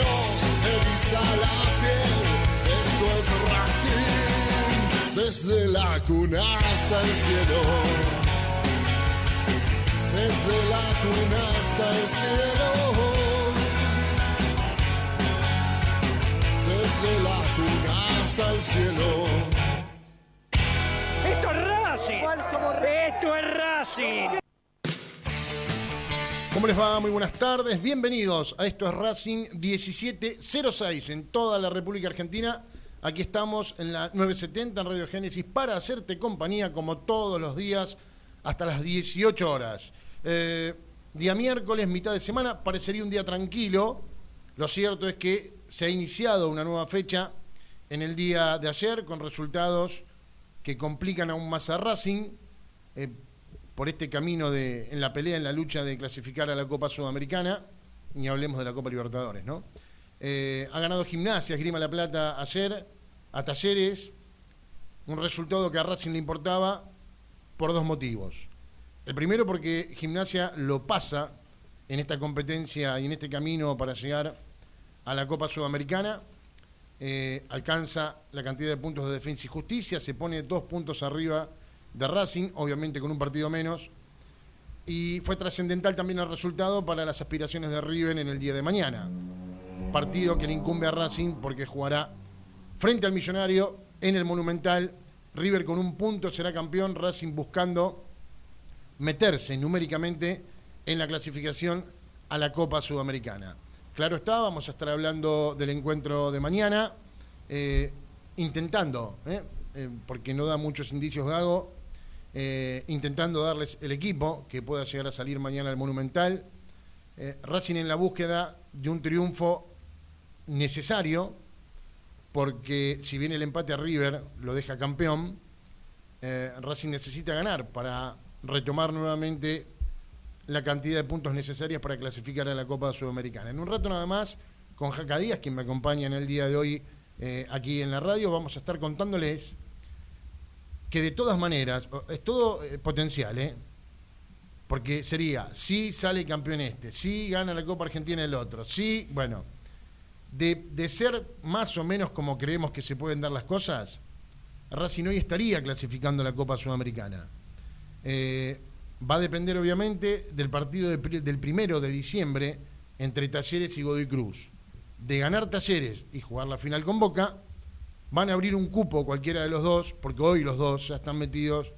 Nos eriza la piel. Esto es Racing, desde la cuna hasta el cielo. Desde la cuna hasta el cielo. Desde la cuna hasta el cielo. ¡Esto es Racing! ¡Esto es Racing! ¿Cómo les va? Muy buenas tardes. Bienvenidos a esto es Racing 1706 en toda la República Argentina. Aquí estamos en la 970 en Radio Génesis para hacerte compañía como todos los días hasta las 18 horas. Eh, día miércoles, mitad de semana, parecería un día tranquilo. Lo cierto es que se ha iniciado una nueva fecha en el día de ayer con resultados que complican aún más a Racing. Eh, por este camino de, en la pelea, en la lucha de clasificar a la Copa Sudamericana, ni hablemos de la Copa Libertadores, ¿no? Eh, ha ganado Gimnasia, Esgrima La Plata ayer, a Talleres, un resultado que a Racing le importaba por dos motivos. El primero porque Gimnasia lo pasa en esta competencia y en este camino para llegar a la Copa Sudamericana, eh, alcanza la cantidad de puntos de defensa y justicia, se pone dos puntos arriba de Racing, obviamente con un partido menos, y fue trascendental también el resultado para las aspiraciones de River en el día de mañana. Partido que le incumbe a Racing porque jugará frente al Millonario en el Monumental. River con un punto será campeón, Racing buscando meterse numéricamente en la clasificación a la Copa Sudamericana. Claro está, vamos a estar hablando del encuentro de mañana, eh, intentando, eh, eh, porque no da muchos indicios Gago, eh, intentando darles el equipo que pueda llegar a salir mañana al Monumental. Eh, Racing en la búsqueda de un triunfo necesario, porque si bien el empate a River lo deja campeón, eh, Racing necesita ganar para retomar nuevamente la cantidad de puntos necesarias para clasificar a la Copa Sudamericana. En un rato nada más, con Jaca Díaz, quien me acompaña en el día de hoy aquí en la radio, vamos a estar contándoles que de todas maneras, es todo eh, potencial, ¿eh? Porque sería, si sale campeón este, si gana la Copa Argentina el otro, si, bueno, de, de ser más o menos como creemos que se pueden dar las cosas, Racing hoy estaría clasificando la Copa Sudamericana. Eh, va a depender obviamente del partido del primero de diciembre entre Talleres y Godoy Cruz. De ganar Talleres y jugar la final con Boca, van a abrir un cupo cualquiera de los dos, porque hoy los dos ya están metidos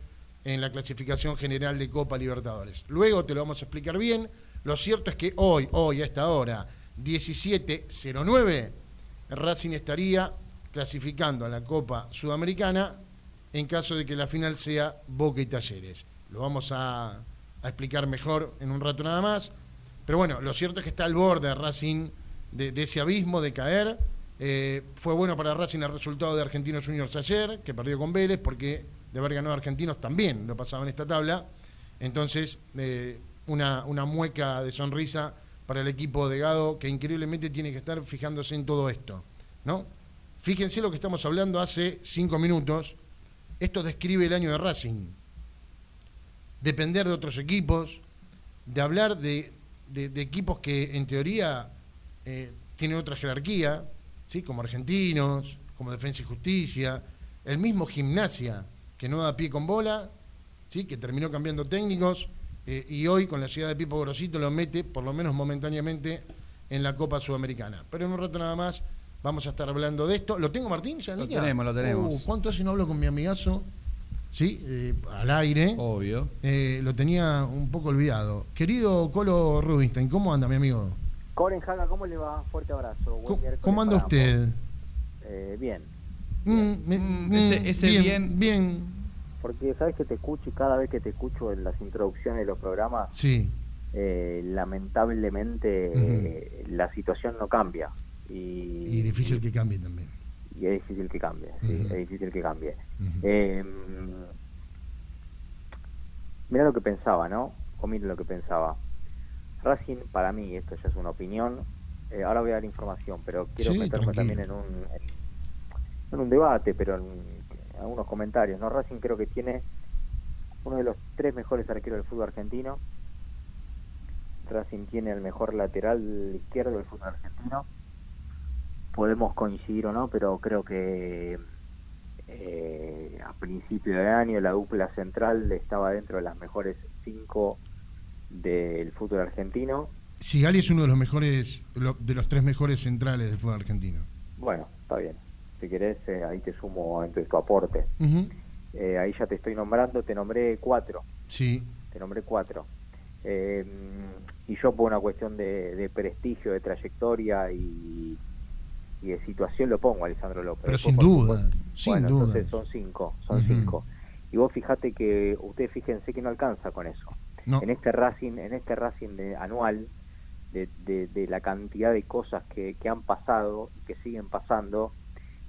en la clasificación general de Copa Libertadores. Luego te lo vamos a explicar bien. Lo cierto es que hoy, hoy a esta hora, 17.09, Racing estaría clasificando a la Copa Sudamericana en caso de que la final sea Boca y Talleres. Lo vamos a, explicar mejor en un rato nada más. Pero bueno, lo cierto es que está al borde de Racing de ese abismo de caer. Eh, fue bueno para Racing el resultado de Argentinos Juniors ayer, que perdió con Vélez, porque de haber ganado Argentinos también lo pasaba en esta tabla. Entonces, eh, una, una mueca de sonrisa para el equipo de Gado, que increíblemente tiene que estar fijándose en todo esto. ¿no? Fíjense lo que estamos hablando hace cinco minutos. Esto describe el año de Racing. Depender de otros equipos, de hablar de, de- de equipos que en teoría eh, tienen otra jerarquía, ¿sí? como Argentinos, como Defensa y Justicia, el mismo Gimnasia, que no da pie con bola, ¿sí? que terminó cambiando técnicos eh, y hoy con la llegada de Pipo Grosito lo mete, por lo menos momentáneamente, en la Copa Sudamericana. Pero en un rato nada más vamos a estar hablando de esto. ¿Lo tengo, Martín? ¿Ya en Lo línea? tenemos, lo tenemos. Uh, ¿Cuánto hace no hablo con mi amigazo? Sí, eh, al aire. Obvio. Eh, lo tenía un poco olvidado. Querido Colo Rubinstein, ¿cómo anda, mi amigo? Coren Jaga, ¿cómo le va? Fuerte abrazo. ¿Cómo, cómo anda usted? Eh, bien, Mm, me- Mm, mm, ese- ese bien, bien- bien. porque sabes que te escucho y cada vez que te escucho en las introducciones de los programas, Sí, eh, lamentablemente eh, la situación no cambia. Y, y difícil que cambie también. y es difícil que cambie, sí, es difícil que cambie. Ujú. Eh, mira lo que pensaba, ¿no? O mira lo que pensaba. Racing, para mí, esto ya es una opinión. eh, ahora voy a dar información, pero quiero Sí, meterme tranquilo. también en un, en, en un debate, pero en, algunos comentarios. ¿no? Racing creo que tiene uno de los tres mejores arqueros del fútbol argentino. Racing tiene el mejor lateral izquierdo del fútbol argentino. Podemos coincidir o no, pero creo que eh, a principio de año la dupla central estaba dentro de las mejores cinco del fútbol argentino. Sigali es uno de los mejores, de los tres mejores centrales del fútbol argentino. Bueno, está bien. Si querés, eh, ahí te sumo entonces tu aporte. Eh, ahí ya te estoy nombrando, te nombré cuatro. Sí, te nombré cuatro. Eh, y yo por una cuestión de, de prestigio, de trayectoria y, y de situación lo pongo a Alessandro López. pero Después, sin duda, sin duda. entonces son cinco, son cinco. Y vos fijate que, ustedes fíjense que no alcanza con eso. En este Racing, en este Racing de, anual, de, de- de la cantidad de cosas que, que han pasado y que siguen pasando,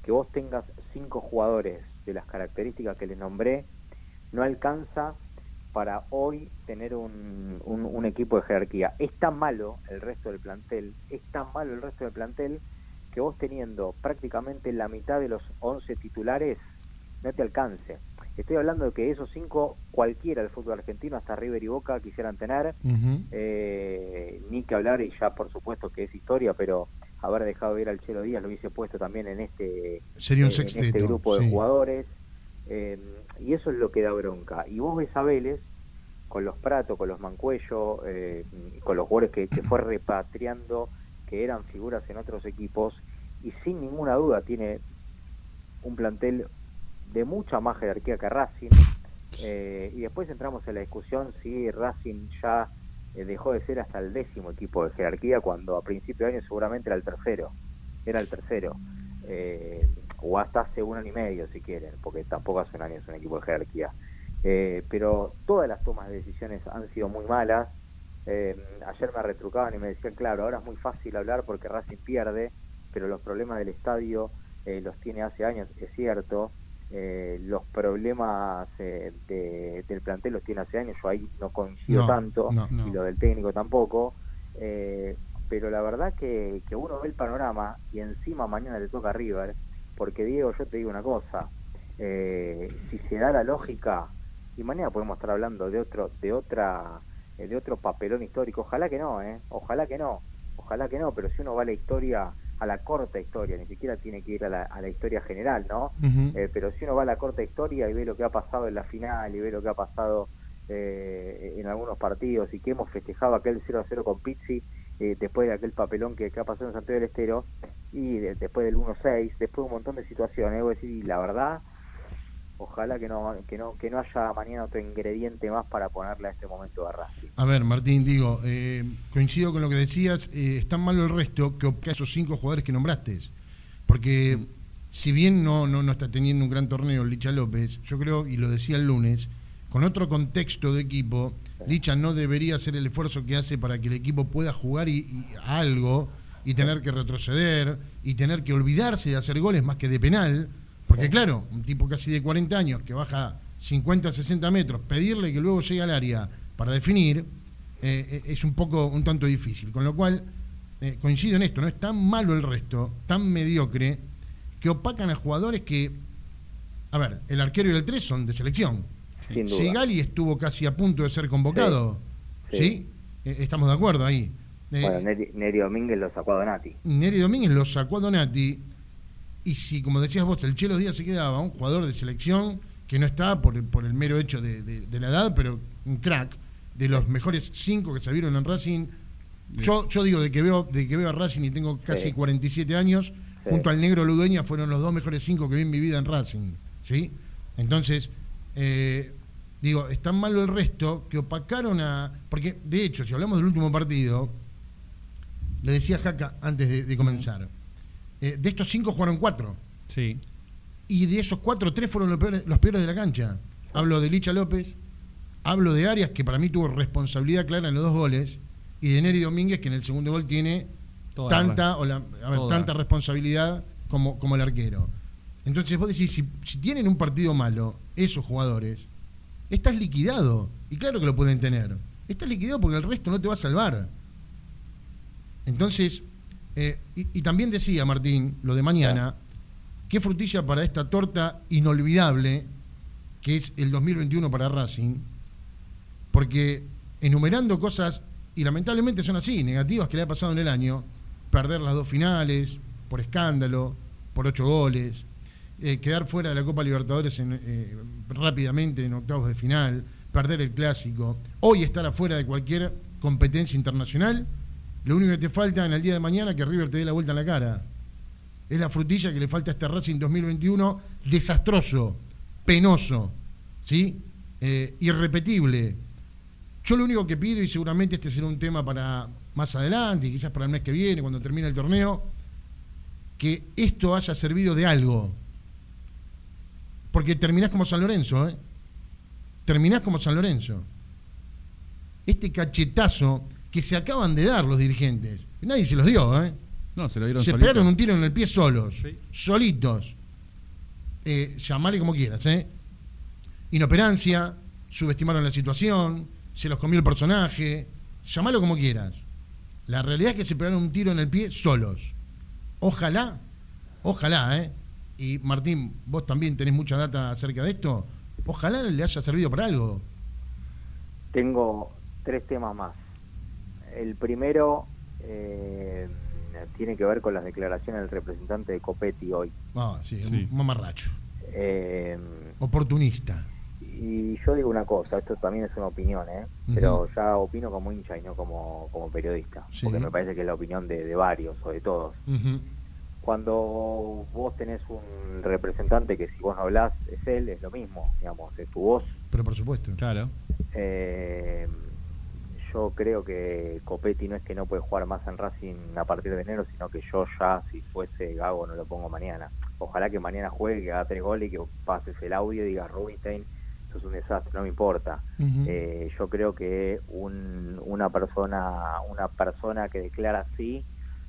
que vos tengas cinco jugadores de las características que les nombré, no alcanza para hoy tener un, un- un equipo de jerarquía. Es tan malo el resto del plantel, es tan malo el resto del plantel, que vos teniendo prácticamente la mitad de los 11 titulares, no te alcance. Estoy hablando de que esos cinco, cualquiera del fútbol argentino, hasta River y Boca, quisieran tener, eh, ni que hablar, y ya por supuesto que es historia, pero haber dejado ir al Chelo Díaz lo hubiese puesto también en este, sería un eh, en este grupo de sí. jugadores. eh, y eso es lo que da bronca. Y vos ves a Vélez con los Prato, con los Mancuello, eh, con los jugadores que, que fue repatriando, que eran figuras en otros equipos, y sin ninguna duda tiene un plantel de mucha más jerarquía que Racing. Eh, y después entramos en la discusión si Racing ya eh, dejó de ser hasta el décimo equipo de jerarquía cuando a principio de año seguramente era el tercero. Era el tercero. Eh, o hasta hace un año y medio si quieren, porque tampoco hace un año es un equipo de jerarquía. Eh, pero todas las tomas de decisiones han sido muy malas. Eh, ayer me retrucaban y me decían, claro, ahora es muy fácil hablar porque Racing pierde, pero los problemas del estadio eh, los tiene hace años, es cierto. Eh, los problemas eh, de- del plantel los tiene hace años, yo ahí no coincido No, tanto, no, no. y lo del técnico tampoco. Eh, pero la verdad que, que uno ve el panorama y encima mañana le toca a River, porque Diego, yo te digo una cosa, eh, si se da la lógica, y mañana podemos estar hablando de otro, de otra, eh, de otro papelón histórico, ojalá que no, eh, ojalá que no, ojalá que no, pero si uno va a la historia, a la corta historia, ni siquiera tiene que ir a la, a la historia general, ¿no? Eh, pero si uno va a la corta historia y ve lo que ha pasado en la final y ve lo que ha pasado eh, en algunos partidos y que hemos festejado aquel 0 a 0 con Pizzi eh, después de aquel papelón que, que ha pasado en Santiago del Estero y de- después del 1-6, después de un montón de situaciones, debo decir, y la verdad, ojalá que no, que no que no haya mañana otro ingrediente más para ponerle a este momento de Racing. A ver, Martín, digo, eh, coincido con lo que decías, eh, es tan malo el resto que esos cinco jugadores que nombraste. Porque si bien no, no, no está teniendo un gran torneo Licha López, yo creo, y lo decía el lunes, con otro contexto de equipo, Licha no debería hacer el esfuerzo que hace para que el equipo pueda jugar y, y algo y tener que retroceder y tener que olvidarse de hacer goles más que de penal. Porque claro, un tipo casi de 40 años que baja 50, 60 metros, pedirle que luego llegue al área para definir, eh, eh, es un poco, un tanto difícil. Con lo cual, eh, coincido en esto, no es tan malo el resto, tan mediocre, que opacan a jugadores que, a ver, el arquero y el 3 son de selección. Sin duda. Sigali estuvo casi a punto de ser convocado, ¿sí? Sí. Eh, estamos de acuerdo ahí. Bueno, Neri, Neri Domínguez lo sacó a Donati. Neri Domínguez lo sacó a Donati y si, como decías vos, el Chelo Díaz se quedaba un jugador de selección que no está por, el- por el mero hecho de, de- de la edad, pero un crack, de los mejores cinco que se vieron en Racing. Yo, yo digo, de que veo de que veo a Racing y tengo casi Sí. 47 años, Sí. junto al negro Ludueña fueron los dos mejores cinco que vi en mi vida en Racing. ¿sí? Entonces, eh, digo, es tan malo el resto que opacaron a... Porque, de hecho, si hablamos del último partido, le decía Jaca antes de, de comenzar, eh, de estos cinco jugaron cuatro. Sí. Y de esos cuatro, tres fueron los peores, los peores de la cancha. Hablo de Licha López, hablo de Arias, que para mí tuvo responsabilidad clara en los dos goles, y de Neri Domínguez, que en el segundo gol tiene Toda la tanta, o la- a ver, toda. tanta responsabilidad como, como el arquero. Entonces vos decís, si, si tienen un partido malo, esos jugadores, estás liquidado. Y claro que lo pueden tener. Estás liquidado porque el resto no te va a salvar. Entonces, eh, y, y también decía Martín, lo de mañana, qué frutilla para esta torta inolvidable que es el 2021 para Racing, porque enumerando cosas, y lamentablemente son así, negativas que le ha pasado en el año, perder las dos finales, por escándalo, por ocho goles, eh, quedar fuera de la Copa Libertadores en, eh, rápidamente en octavos de final, perder el clásico, hoy estar afuera de cualquier competencia internacional, lo único que te falta en el día de mañana que River te dé la vuelta en la cara. Es la frutilla que le falta a este Racing 2021, desastroso, penoso, ¿sí? Eh, irrepetible. Yo lo único que pido, y seguramente este será un tema para más adelante, y quizás para el mes que viene, cuando termine el torneo, que esto haya servido de algo. Porque terminás como San Lorenzo, ¿eh? Terminás como San Lorenzo. Este cachetazo que se acaban de dar los dirigentes. Nadie se los dio, ¿eh? No, se lo dieron Se solito. pegaron un tiro en el pie solos, Sí. solitos. Eh, llamale como quieras, ¿eh? Inoperancia, subestimaron la situación, se los comió el personaje, llamalo como quieras. La realidad es que se pegaron un tiro en el pie solos. Ojalá, ojalá, ¿eh? Y Martín, vos también tenés mucha data acerca de esto. Ojalá le haya servido para algo. Tengo tres temas más. El primero eh, tiene que ver con las declaraciones del representante de Copetti hoy. Ah, sí, Sí. un mamarracho. Eh, Oportunista. y yo digo una cosa, esto también es una opinión, ¿eh? Pero ya opino como hincha y no como, como periodista, Sí. porque me parece que es la opinión de, de varios o de todos. Cuando vos tenés un representante que si vos no hablás es él, es lo mismo, digamos, es tu voz. Pero por supuesto. Claro. Eh, yo creo que Copetti no es que no puede jugar más en Racing a partir de enero, sino que yo ya, si fuese Gago, no lo pongo mañana. Ojalá que mañana juegue, que haga tres goles y que pases el audio y digas, Rubinstein, eso es un desastre, no me importa. Eh, yo creo que un, una persona una persona que declara así,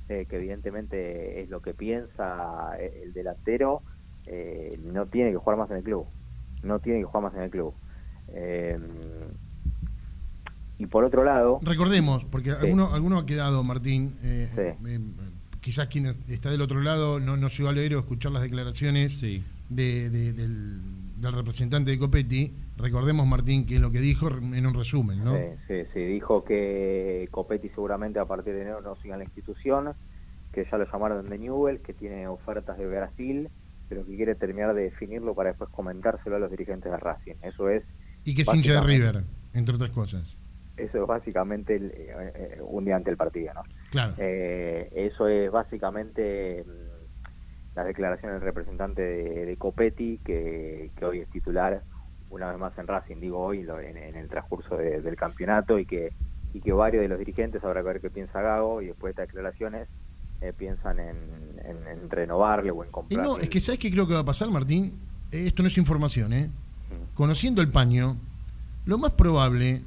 eh, que evidentemente es lo que piensa eh, el delantero, eh, no tiene que jugar más en el club. No tiene que jugar más en el club. Eh, y por otro lado, Recordemos, porque Sí. alguno, alguno ha quedado, Martín, eh, Sí. eh, quizás quien está del otro lado no, no llegó a leer o escuchar las declaraciones Sí. de- de- del, del representante de Copetti. Recordemos, Martín, que es lo que dijo en un resumen, ¿no? Sí, sí, sí, dijo que Copetti seguramente a partir de enero no siga en la institución, que ya lo llamaron de Newell, que tiene ofertas de Brasil, pero que quiere terminar de definirlo para después comentárselo a los dirigentes de Racing. Eso es Y que es hincha de. River, entre otras cosas. Eso es básicamente el- eh, eh, un día ante el partido, ¿no? Claro. Eh, eso es básicamente mm, la declaración del representante de, de Copetti, que, que hoy es titular una vez más en Racing, digo hoy, lo- en, en el transcurso de- del campeonato, y que, y que varios de los dirigentes, habrá que ver qué piensa Gago, y después de estas declaraciones, eh, piensan en, en, renovarle o en Y comprarle. no, es que ¿sabes qué creo que va a pasar, Martín? Esto no es información, ¿eh? Mm. Conociendo el paño, lo más probable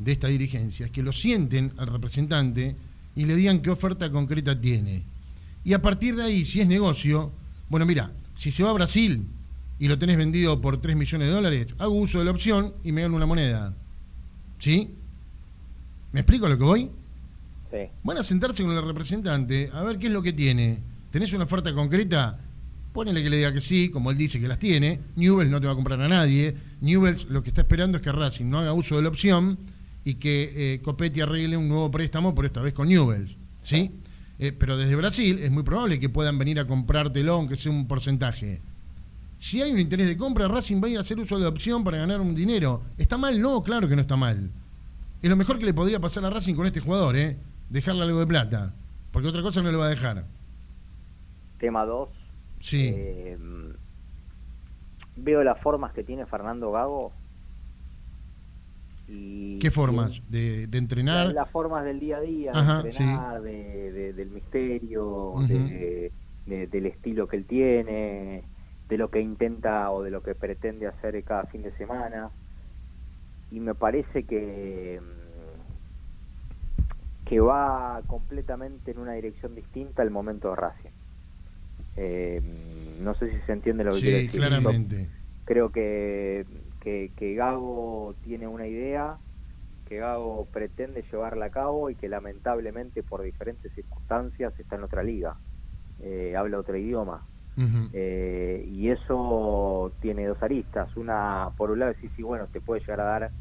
de esta dirigencia es que lo sienten al representante y le digan qué oferta concreta tiene. Y a partir de ahí, si es negocio, bueno, mira, si se va a Brasil y lo tenés vendido por 3 millones de dólares, hago uso de la opción y me gano una moneda. ¿Sí? ¿Me explico lo que voy? Sí. Van a sentarse con el representante a ver qué es lo que tiene. ¿Tenés una oferta concreta? Ponele que le diga que sí, como él dice que las tiene. Newells no te va a comprar a nadie. Newells lo que está esperando es que Racing no haga uso de la opción y que eh, Copetti arregle un nuevo préstamo, por esta vez con Newells. ¿Sí? Eh, pero desde Brasil es muy probable que puedan venir a comprártelo, aunque sea un porcentaje. Si hay un interés de compra, Racing va a ir a hacer uso de la opción para ganar un dinero. ¿Está mal? No, claro que no está mal. Es lo mejor que le podría pasar a Racing con este jugador, ¿eh? Dejarle algo de plata. Porque otra cosa no le va a dejar. Tema 2. Sí. veo las formas que tiene Fernando Gago. Y ¿Qué formas? ¿De, de entrenar? Las, las formas del día a día, Ajá, de entrenar, de, de- del misterio, del estilo que él tiene, de lo que intenta o de lo que pretende hacer cada fin de semana. Y me parece que, mm, que va completamente en una dirección distinta al momento de Racing. Eh, no sé si se entiende lo que quiero Sí, decir. claramente. Creo que, que, que Gago tiene una idea, que Gago pretende llevarla a cabo y que lamentablemente por diferentes circunstancias está en otra liga, Eh, habla otro idioma. Eh, y eso tiene dos aristas. Una, por un lado, decir, sí, bueno, te puede llegar a dar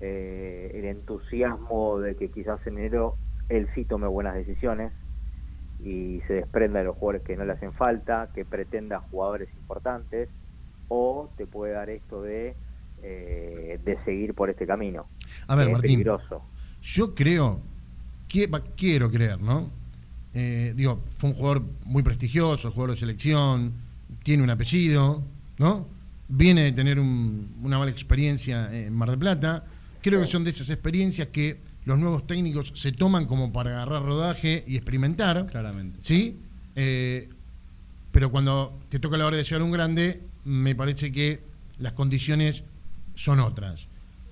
eh, el entusiasmo de que quizás en enero él sí tome buenas decisiones y se desprenda de los jugadores que no le hacen falta, que pretenda jugadores importantes, o te puede dar esto de, eh, de seguir por este camino. A ver, Martín. peligroso. Yo creo, que, quiero creer, ¿no? Eh, digo, fue un jugador muy prestigioso, jugador de selección, tiene un apellido, ¿no? Viene de tener un- una mala experiencia en Mar del Plata. Creo que son de esas experiencias que los nuevos técnicos se toman como para agarrar rodaje y experimentar. Claramente. ¿Sí? Eh, pero cuando te toca la hora de llegar a un grande, me parece que las condiciones son otras.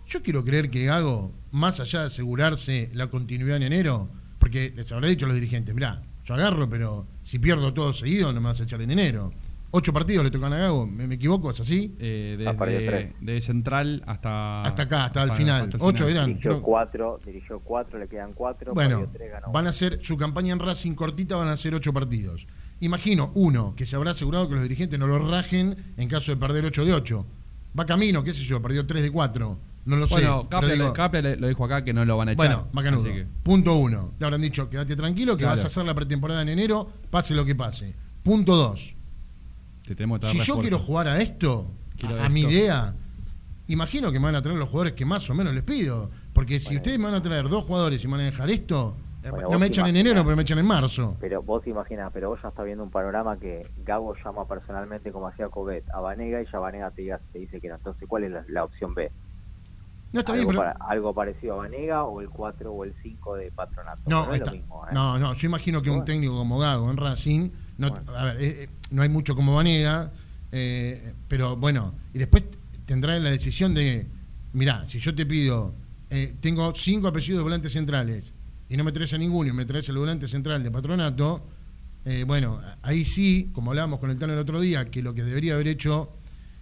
Yo quiero creer que Gago, más allá de asegurarse la continuidad en enero, porque les habrá dicho a los dirigentes, mirá, yo agarro, pero si pierdo todo seguido no me vas a echar en enero. Ocho partidos le tocan a Gago, ¿me, me equivoco? ¿Es así? Eh, desde, tres. de central hasta... Hasta acá, hasta el final. Ocho final. eran. Dirigió cuatro, dirigió cuatro, le quedan cuatro, Bueno, tres, ganó van a ser su campaña en Racing cortita, van a ser ocho partidos. Imagino, uno, que se habrá asegurado que los dirigentes no lo rajen en caso de perder 8 de 8. Va camino, qué sé yo, perdió 3 de 4. No lo sé. Bueno, Capria, lo dijo acá que no lo van a echar. bueno, macanudo. que- Punto uno. Le habrán dicho, quédate tranquilo, que Claro. vas a hacer la pretemporada en enero, pase lo que pase. Punto dos. te tenemos que dar Si yo quiero jugar a esto, Quiero a, a mi idea, imagino que me van a traer los jugadores que más o menos les pido. Porque si Bueno. ustedes me van a traer dos jugadores y me van a dejar esto, Bueno, no me echan en enero, pero me echan en marzo. Pero vos te imaginas, pero vos ya estás viendo un panorama que Gago llama personalmente como hacía Covet a Vanega y ya Vanega te, diga- te dice que no. Entonces, ¿cuál es la, la opción B? No está bien, algo, pero... para- algo parecido a Vanega o el 4 o el 5 de Patronato. No, no es está- lo mismo. ¿eh? no, no, yo imagino que un técnico como Gago en Racing, no, Bueno. a ver, eh, eh, no hay mucho como Vanega, eh, pero bueno, y después tendrá la decisión de, mirá, si yo te pido, tengo cinco apellidos de volantes centrales y no me traes a ninguno y me traes el volante central de patronato, eh, bueno, ahí sí, como hablábamos con el Tano el otro día, que lo que debería haber hecho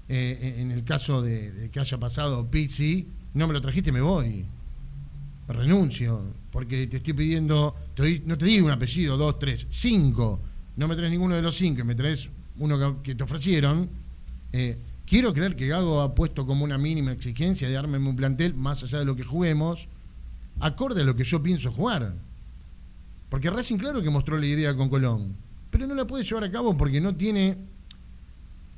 eh, en el caso de, que haya pasado Pizzi, no me lo trajiste, me voy. Renuncio, porque te estoy pidiendo, te doy- no te digo un apellido, dos, tres, cinco, no me traes ninguno de los cinco, y me traes uno que, que te ofrecieron, eh, quiero creer que Gago ha puesto como una mínima exigencia de darme un plantel, más allá de lo que juguemos, acorde a lo que yo pienso jugar. Porque Racing claro que mostró la idea con Colón, pero no la puede llevar a cabo porque no tiene...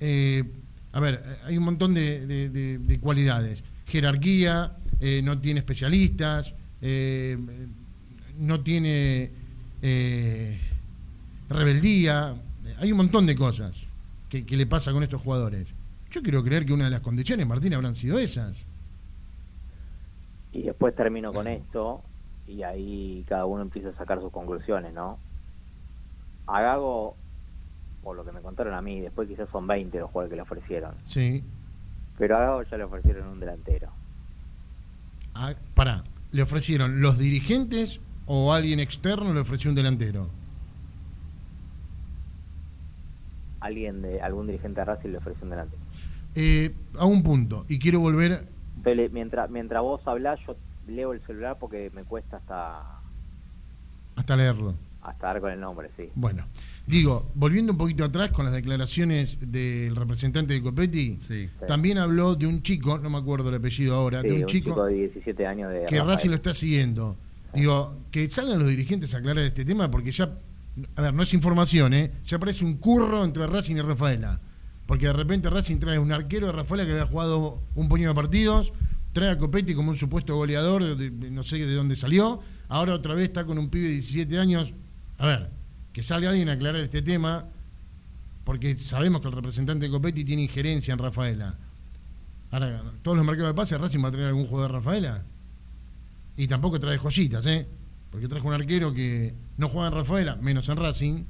eh, a ver, hay un montón de cualidades. Jerarquía, eh, no tiene especialistas, eh, no tiene eh, rebeldía. Hay un montón de cosas que, que le pasa con estos jugadores. Yo quiero creer que una de las condiciones, Martín, habrán sido esas. Y después termino con esto y ahí cada uno empieza a sacar sus conclusiones, ¿no? A Gago, por lo que me contaron a mí, después quizás son 20 los jugadores que le ofrecieron. Sí. Pero a Gago ya le ofrecieron un delantero. Ah, pará, ¿le ofrecieron los dirigentes o alguien externo le ofreció un delantero? Alguien de algún dirigente de Racing le ofreció un delantero. Eh, a un punto, y quiero volver. Entonces, mientras, mientras vos hablás, yo leo el celular porque me cuesta hasta, hasta leerlo. hasta dar con el nombre, sí. Bueno, digo, volviendo un poquito atrás con las declaraciones del representante de Copetti, Sí. también habló de un chico, no me acuerdo el apellido ahora, Sí, de un, un chico, de 17 años de que. Racing lo está siguiendo. Digo, que salgan los dirigentes a aclarar este tema porque ya, a ver, no es información, ¿eh? Ya parece un curro entre Racing y Rafaela. Porque de repente Racing trae un arquero de Rafaela que había jugado un puñado de partidos, trae a Copetti como un supuesto goleador, no sé de dónde salió, ahora otra vez está con un pibe de 17 años. A ver, que salga alguien a aclarar este tema, porque sabemos que el representante de Copetti tiene injerencia en Rafaela. Ahora, todos los mercados de pases, Racing va a traer algún jugador de Rafaela. Y tampoco trae joyitas, ¿eh? Porque trajo un arquero que no juega en Rafaela, menos en Racing,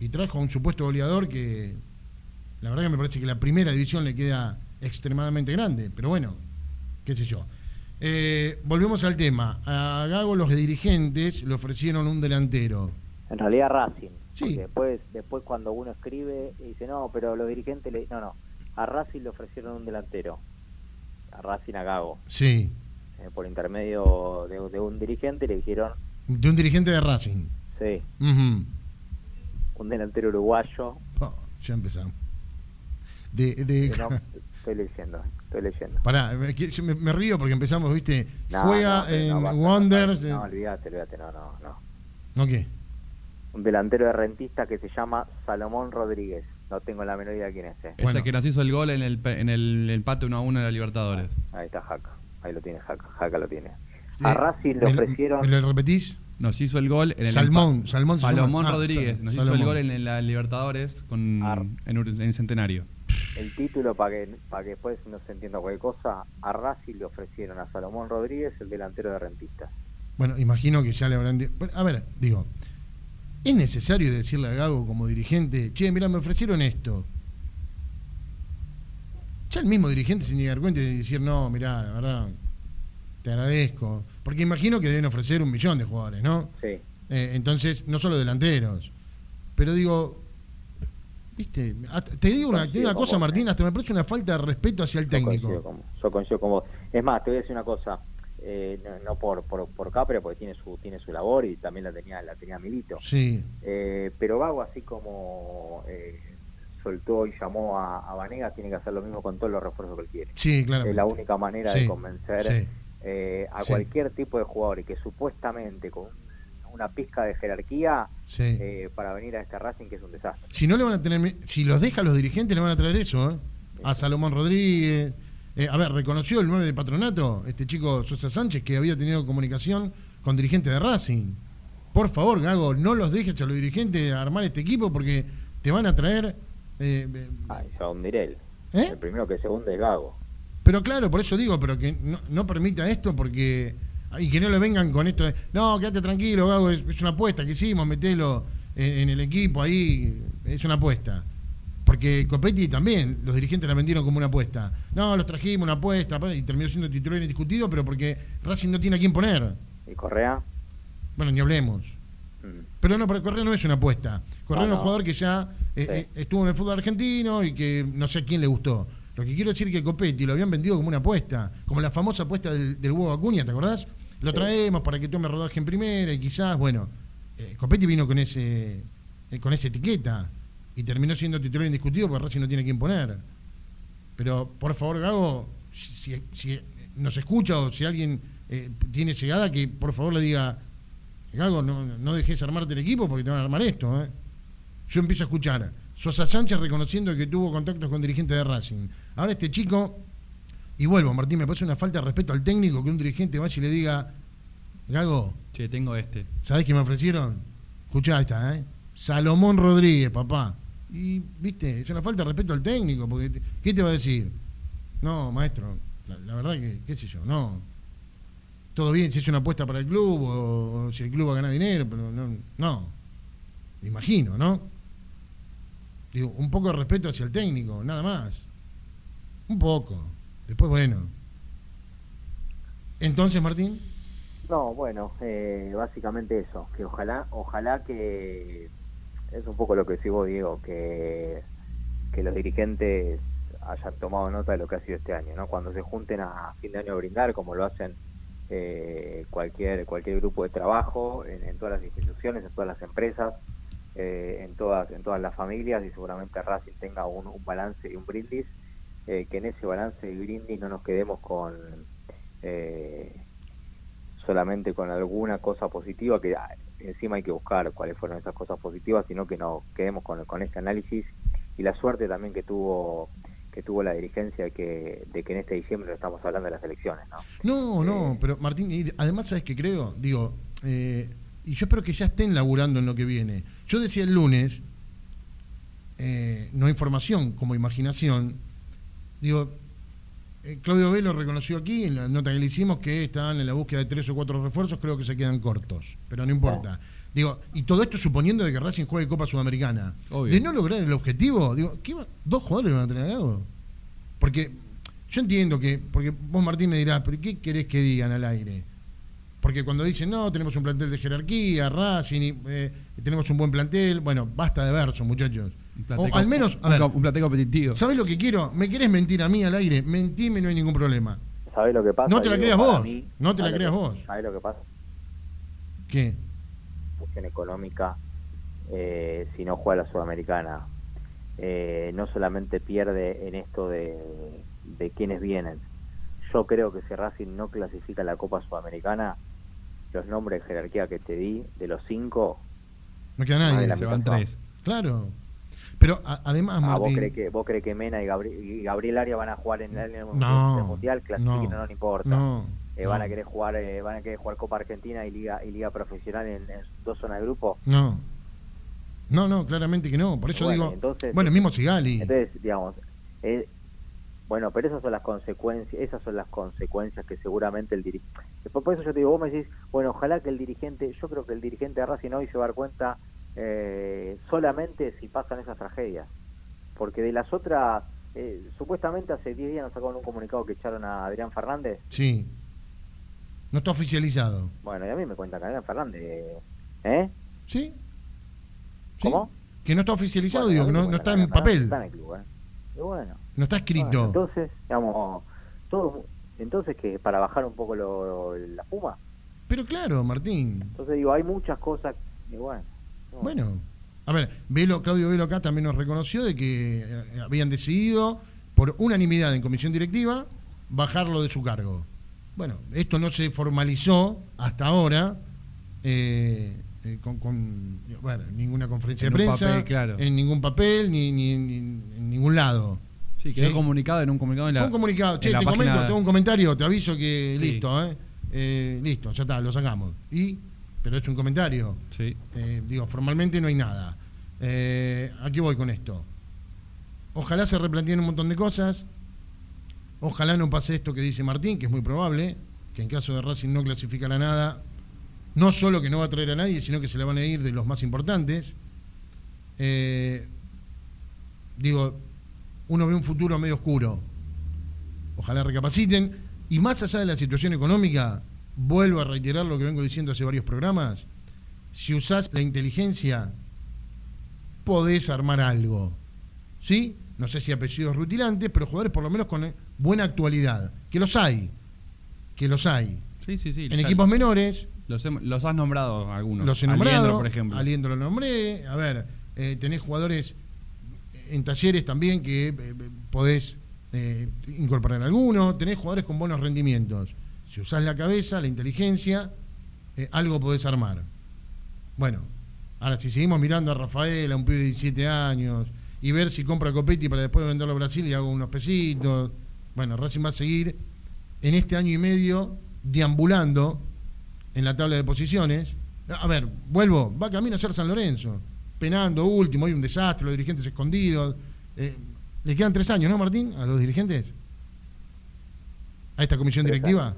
y trajo a un supuesto goleador que la verdad que me parece que la primera división le queda extremadamente grande, pero bueno, qué sé yo. Eh, volvemos al tema. A Gago los dirigentes le ofrecieron un delantero. En realidad Racing. Sí. Después, después cuando uno escribe y dice, no, pero los dirigentes le... No, no. A Racing le ofrecieron un delantero. A Racing a Gago. Sí, Eh, por intermedio de, de un dirigente le dijeron, de un dirigente de Racing. sí, un delantero uruguayo. Oh, ya empezamos. De, de- no- estoy leyendo, estoy leyendo. Pará, me, yo me- me río porque empezamos, viste, No, juega no, en no, basta, Wonders. No, eh, no, olvídate, olvídate, no, no, no. ¿No qué? Un delantero de rentista que se llama Salomón Rodríguez. No tengo la menor idea quién es. eh. Ese Bueno. que nos hizo el gol en el, pe- en el empate 1 a 1 de la Libertadores. Ahí está Jaca. Ahí lo tiene Jaca. Jaca lo tiene. Eh, A Racing le ¿me- ofrecieron... ¿Me lo repetís? Nos hizo el gol en el Salmón, Salmón Salomón. Ah, Rodríguez. Sal- Nos hizo Salomón. el gol en la Libertadores con, Ar- en, Ur- en Centenario. El título para que para que después no se entienda cualquier cosa a Racing le ofrecieron a Salomón Rodríguez el delantero de rentistas Bueno, imagino que ya le habrán... A ver, digo, ¿es necesario decirle a Gago como dirigente, che, mira, me ofrecieron esto? Ya el mismo dirigente a dar cuenta y decir, no, mirá, la verdad, te agradezco. Porque imagino que deben ofrecer un millón de jugadores, ¿no? sí Eh, entonces, no solo delanteros. Pero digo, viste, hasta- te digo una, una cosa, Martín, eh. hasta me parece una falta de respeto hacia el yo técnico. coincido, con, yo coincido con vos es más te voy a decir una cosa eh, no, no por, por por Capria porque tiene su tiene su labor y también la tenía la tenía Milito Sí, Eh, pero Vago así como eh, soltó y llamó a, a Vanega tiene que hacer lo mismo con todos los refuerzos que él quiere sí, claro. es la única manera Sí, de convencer sí. eh, a cualquier tipo de jugador y que supuestamente con una pizca de jerarquía Sí. eh, para venir a este Racing que es un desastre. Si no le van a tener, si los deja los dirigentes le van a traer eso, ¿eh? A Salomón Rodríguez. Eh, a ver, reconoció el 9 de patronato, este chico Sosa Sánchez, que había tenido comunicación con dirigentes de Racing. Por favor, Gago, no los dejes a los dirigentes a armar este equipo porque te van a traer. eh, eh, Ay. ¿Eh? El primero que se hunde es Gago. pero claro, por eso digo, pero que no, no permita esto porque. Y que no le vengan con esto de. No, quédate tranquilo, Gago, es, es una apuesta que hicimos, metelo en, en el equipo ahí, es una apuesta. Porque Copetti también, los dirigentes la vendieron como una apuesta. No, los trajimos una apuesta y terminó siendo titular indiscutido, pero porque Racing no tiene a quién poner. ¿Y Correa? Bueno, ni hablemos. Mm. Pero no, pero Correa no es una apuesta. Correa No, es un jugador que ya eh, Sí. eh, estuvo en el fútbol argentino y que no sé a quién le gustó. Lo que quiero decir es que Copetti lo habían vendido como una apuesta, como la famosa apuesta del, del huevo Acuña, ¿te acordás? Lo Sí. traemos para que tome rodaje en primera y quizás, bueno, eh, Copetti vino con ese eh, con esa etiqueta y terminó siendo titular indiscutido porque Racing no tiene quién poner. Pero, por favor, Gago, si, nos escucha o si alguien eh, tiene llegada, que por favor le diga, Gago, no, no dejes armarte el equipo porque te van a armar esto. ¿eh? Yo empiezo a escuchar. Sosa Sánchez reconociendo que tuvo contactos con dirigentes de Racing. Ahora este chico, y vuelvo, Martín, me parece una falta de respeto al técnico que un dirigente vaya y le diga, Gago, Che, tengo este. ¿sabés qué me ofrecieron? Escuchá esta, ¿eh? Salomón Rodríguez, papá. Y, viste, es una falta de respeto al técnico, porque, te- ¿qué te va a decir? No, maestro, la, la verdad que, qué sé yo, no. Todo bien si es una apuesta para el club o, o si el club va a ganar dinero, pero no. no. Me imagino, ¿no? Digo, un poco de respeto hacia el técnico, nada más. Un poco. Después, bueno. Entonces, Martín. No, bueno, eh, básicamente eso, que ojalá, ojalá que es un poco lo que vos, Diego, que, que los dirigentes hayan tomado nota de lo que ha sido este año, ¿no? Cuando se junten a fin de año a brindar, como lo hacen eh, cualquier cualquier grupo de trabajo, en, en todas las instituciones, en todas las empresas, eh, en todas en todas las familias y seguramente Racing tenga un, un balance y un brindis, eh, que en ese balance y brindis no nos quedemos con eh, solamente con alguna cosa positiva que ah, encima hay que buscar cuáles fueron esas cosas positivas, sino que nos quedemos con, con este análisis y la suerte también que tuvo que tuvo la dirigencia de que, de que en este diciembre estamos hablando de las elecciones, ¿no? No, no, pero Martín, y además, ¿sabes qué creo? Digo, eh, y yo espero que ya estén laburando en lo que viene. Yo decía el lunes, eh, no información como imaginación, digo, eh, Claudio Velo reconoció aquí en la nota que le hicimos que estaban en la búsqueda de tres o cuatro refuerzos, creo que se quedan cortos, pero no importa. Digo, y todo esto suponiendo de que Racing juegue Copa Sudamericana. Obvio. De no lograr el objetivo, digo, ¿qué va- ¿dos jugadores van a tener algo? Porque yo entiendo que, porque vos Martín me dirás, pero ¿qué querés que digan al aire? Porque cuando dicen, no, tenemos un plantel de jerarquía, Racing, y, eh, tenemos un buen plantel, bueno, basta de verso, muchachos. O al menos, a un, ver, co- un plantel competitivo. ¿sabés lo que quiero? ¿Me querés mentir a mí al aire? Mentime, no hay ningún problema. ¿Sabés lo que pasa? No te la creas vos, mí, no te la ¿sabés lo creas que- vos. ¿Sabés lo que pasa? ¿Qué? cuestión económica eh, si no juega la Sudamericana. Eh, no solamente pierde en esto de, de quienes vienen. Yo creo que si Racing no clasifica a la Copa Sudamericana, los nombres de jerarquía que te di, de los cinco, No queda nadie. la Se van tres. Claro. Pero a- además, ah, ¿vos, crees que, ¿vos crees que Mena y, Gabri- y Gabriel Arias van a jugar en el, Mundial? Clasifiquen no, no, no importa. no, Eh, van a querer jugar eh, van a querer jugar Copa Argentina y Liga y Liga Profesional en, en dos zonas de grupo. No. No, no, claramente que no. Por eso Bueno, digo. entonces- bueno, mismo Sigali. Entonces, digamos, eh, bueno, pero esas son las consecuencias, esas son las consecuencias que seguramente el dirigente. Por eso yo te digo, vos me decís, bueno, ojalá que el dirigente, yo creo que el dirigente de Racing hoy se va a dar cuenta eh, solamente si pasan esas tragedias. Porque de las otras, eh, supuestamente hace 10 días nos sacaron un comunicado que echaron a Adrián Fernández. Sí. No está oficializado. Bueno, y a mí me cuentan que Adrián Fernández, ¿eh? ¿Sí? ¿Cómo? Que no está oficializado, Bueno, digo, que no, no está en papel. Está en el club, ¿eh? Y bueno. No está Bueno, escrito. entonces, digamos, todo, entonces que para bajar un poco lo, la puma. Pero claro, Martín. Entonces digo, hay muchas cosas, y bueno. No. Bueno, a ver, Velo, Claudio Velo acá también nos reconoció de que eh, habían decidido, por unanimidad en comisión directiva, bajarlo de su cargo. Bueno, esto no se formalizó hasta ahora eh, eh, con, con, bueno, ninguna conferencia En de prensa, papel, claro. en ningún papel, ni, ni- ni en ningún lado. Sí, quedó Sí. comunicado en un comunicado en la. Fue un comunicado, che, te comento, tengo un comentario, te aviso que Sí. listo, ¿eh? Eh, listo, ya está, lo sacamos. Y, pero es un comentario. Sí. Eh, digo, formalmente no hay nada. Eh, ¿A qué voy con esto? Ojalá se replanteen un montón de cosas. Ojalá no pase esto que dice Martín, que es muy probable, que en caso de Racing no clasificara nada, no solo que no va a traer a nadie, sino que se le van a ir de los más importantes. Eh, digo, uno ve un futuro medio oscuro. Ojalá recapaciten. Y más allá de la situación económica, vuelvo a reiterar lo que vengo diciendo hace varios programas. Si usás la inteligencia, podés armar algo. ¿Sí? No sé si apellidos rutilantes, pero jugadores por lo menos con eh, buena actualidad. Que los hay. Que los hay. Sí, sí, sí. En equipos menores, Los, los has nombrado algunos. los he nombrado. Aliendro, por ejemplo. Aliendro lo nombré. A ver, eh, tenés jugadores en talleres también que eh, eh, podés eh, incorporar alguno. Tenés jugadores con buenos rendimientos. Si usás la cabeza, la inteligencia, eh, algo podés armar. Bueno, ahora si seguimos mirando a Rafael, a un pibe de 17 años, y ver si compra Copetti para después venderlo a Brasil y hago unos pesitos. Bueno, Racing va a seguir en este año y medio deambulando en la tabla de posiciones. A ver, vuelvo, va camino a ser San Lorenzo, penando último, hay un desastre, los dirigentes escondidos. Eh, le quedan tres años, ¿no, Martín? A los dirigentes. A esta comisión directiva.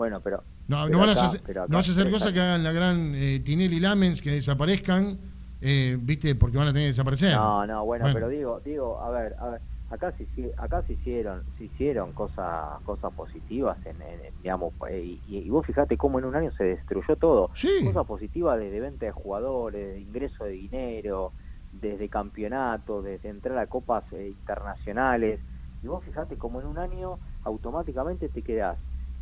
Bueno, pero No, Pero no, vas a hacer, acá- no vas a hacer cosas que hagan la gran eh, Tinelli Lamens, que desaparezcan, eh, ¿viste? Porque van a tener que desaparecer. No, no, bueno, Bueno. pero digo, digo, a ver, a ver, acá se acá se hicieron, se hicieron cosas, cosas positivas en, digamos, eh, y, y vos fijate cómo en un año se destruyó todo. Sí. Cosas positivas desde venta de jugadores, de ingreso de dinero, desde campeonatos, desde entrar a copas eh, internacionales. Y vos fijate cómo en un año automáticamente te quedás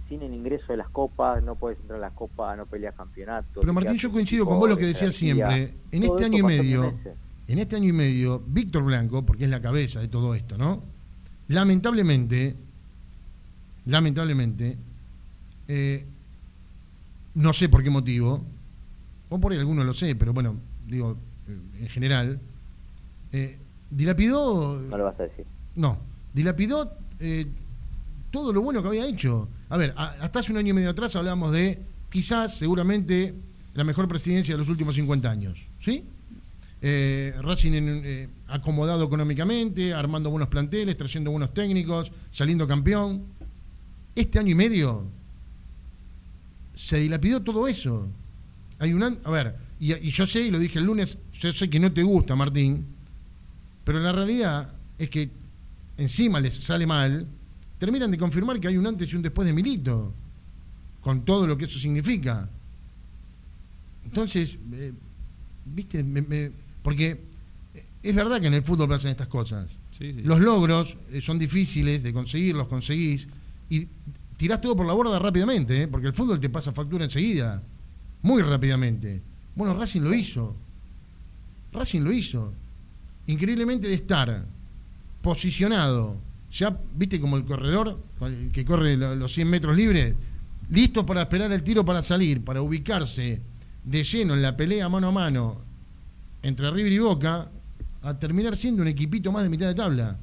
sin el ingreso de las copas, no puedes entrar a las copas, no peleas campeonatos. Pero Martín, yo coincido con vos lo que decías siempre. En este año y medio, en este año y medio, Víctor Blanco, porque es la cabeza de todo esto, ¿no? Lamentablemente, lamentablemente, eh, no sé por qué motivo, o por ahí alguno lo sé, pero bueno, digo, eh, en general, eh, dilapidó No lo vas a decir. no, dilapidó eh, todo lo bueno que había hecho. A ver, hasta hace un año y medio atrás hablábamos de quizás, seguramente, la mejor presidencia de los últimos 50 años. ¿Sí? Eh, Racing eh, acomodado económicamente, armando buenos planteles, trayendo buenos técnicos, saliendo campeón. Este año y medio se dilapidó todo eso. Hay un a ver, y, y yo sé, y lo dije el lunes, yo sé que no te gusta, Martín, pero la realidad es que encima les sale mal, terminan de confirmar que hay un antes y un después de Milito, con todo lo que eso significa. Entonces, eh, viste, Me- me- porque es verdad que en el fútbol pasan estas cosas. Sí, sí. Los logros eh, son difíciles de conseguir, los conseguís y tirás todo por la borda rápidamente, ¿eh? porque el fútbol te pasa factura enseguida, muy rápidamente. Bueno, Racing lo hizo. Racing lo hizo. Increíblemente de estar posicionado, ya viste como el corredor que corre lo- los 100 metros libres, listo para esperar el tiro para salir, para ubicarse de lleno en la pelea mano a mano entre River y Boca, a terminar siendo un equipito más de mitad de tabla.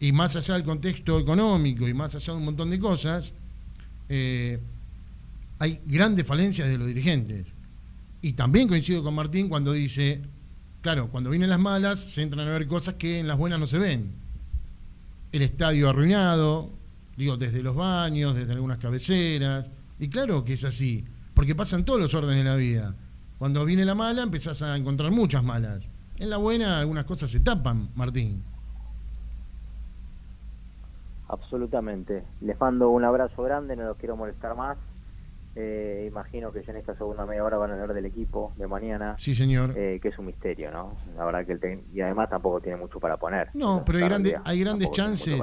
Y más allá del contexto económico y más allá de un montón de cosas, eh, hay grandes falencias de los dirigentes. Y también coincido con Martín cuando dice, claro, cuando vienen las malas se entran a ver cosas que en las buenas no se ven. El estadio arruinado, digo, desde los baños, desde algunas cabeceras. Y claro que es así, porque pasan todos los órdenes de la vida. Cuando viene la mala empezás a encontrar muchas malas. En la buena algunas cosas se tapan, Martín. Absolutamente. Les mando un abrazo grande, no los quiero molestar más. Eh, imagino que ya en esta segunda media hora van a hablar del equipo de mañana, Sí, señor. eh, que es un misterio, ¿no? La verdad que el y además tampoco tiene mucho para poner. No, pero hay, grande- hay grandes Tampoco chances.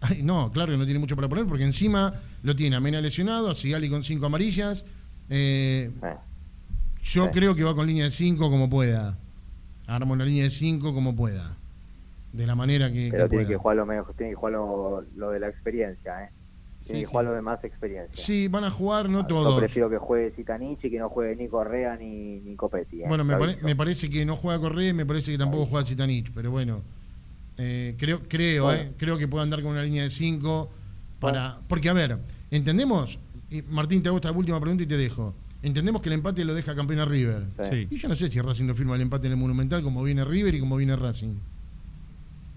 Ay, no, claro que no tiene mucho para poner porque encima lo tiene a Mena lesionado, a Sigali con cinco amarillas. Eh, Eh, yo creo que va con línea de 5 como pueda. Arma una línea de 5 como pueda. De la manera que, pero que tiene pueda. que jugar lo mejor, tiene que jugar lo, lo de la experiencia, ¿eh? Sí, que sí. jugar lo de más experiencia. Sí, van a jugar, no Yo todos. prefiero que juegue Zitanich y que no juegue ni Correa ni, ni Copetti. ¿eh? Bueno, me, pare- me parece que no juega Correa y me parece que tampoco juega Zitanich, pero bueno. Eh, creo, creo, Bueno. eh, creo que puede andar con una línea de 5 para. Porque, a ver, ¿entendemos? Y Martín, te hago esta última pregunta y te dejo. Entendemos que el empate lo deja campeón a River. Sí. Y yo no sé si Racing no firma el empate en el Monumental como viene River y como viene Racing.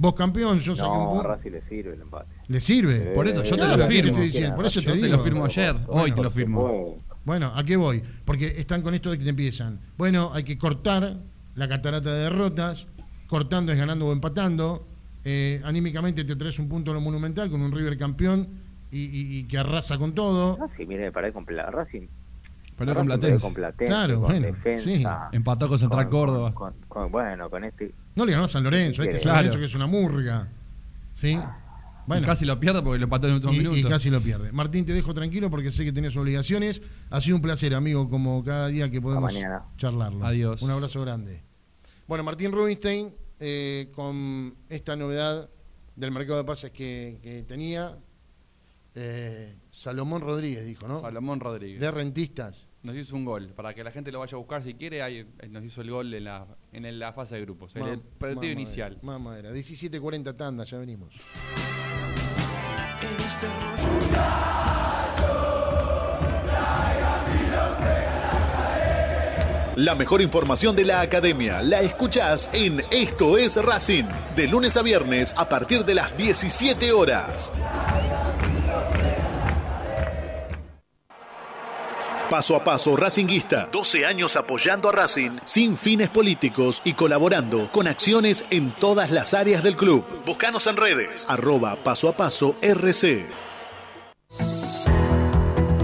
Vos campeón, yo saqué un No, a punto. Racing le sirve el empate. ¿Le sirve? Por eso yo te lo ¿qué te firmo. estoy diciendo? Por eso Yo te te digo. lo firmo ayer, hoy te lo firmo. Bueno, ¿a qué voy? Porque están con esto de que te empiezan. Bueno, hay que cortar la catarata de derrotas. Cortando es ganando o empatando. Eh, anímicamente te traes un punto en lo monumental con un River campeón y, y- y que arrasa con todo. Racing, mire, para con Pla- Racing. Perdió con Platense. con Platense, Claro, con bueno, defensa. Empató con Central con- Córdoba. con- con- bueno, con este. No le ganó a San Lorenzo. Este es San Claro. Lorenzo que es una murga. ¿Sí? Bueno. Y casi lo pierde porque lo empató en el último y, minuto. y casi lo pierde. Martín, te dejo tranquilo porque sé que tenés obligaciones. Ha sido un placer, amigo, como cada día que podemos charlarlo. Adiós. Un abrazo grande. Bueno, Martín Rubinstein, eh, con esta novedad del mercado de pases que, que tenía, eh, Salomón Rodríguez dijo, ¿no? Salomón Rodríguez. De rentistas. Nos hizo un gol. Para que la gente lo vaya a buscar si quiere, ahí eh, nos hizo el gol en la, en la fase de grupos. En el partido más inicial. madera, Más madera. 17.40 tanda, ya venimos. La mejor información de la academia la escuchás en Esto es Racing, de lunes a viernes a partir de las 17 horas. Paso a Paso Racinguista. 12 años apoyando a Racing sin fines políticos y colaborando con acciones en todas las áreas del club. Búscanos en redes. Arroba Paso a Paso RC.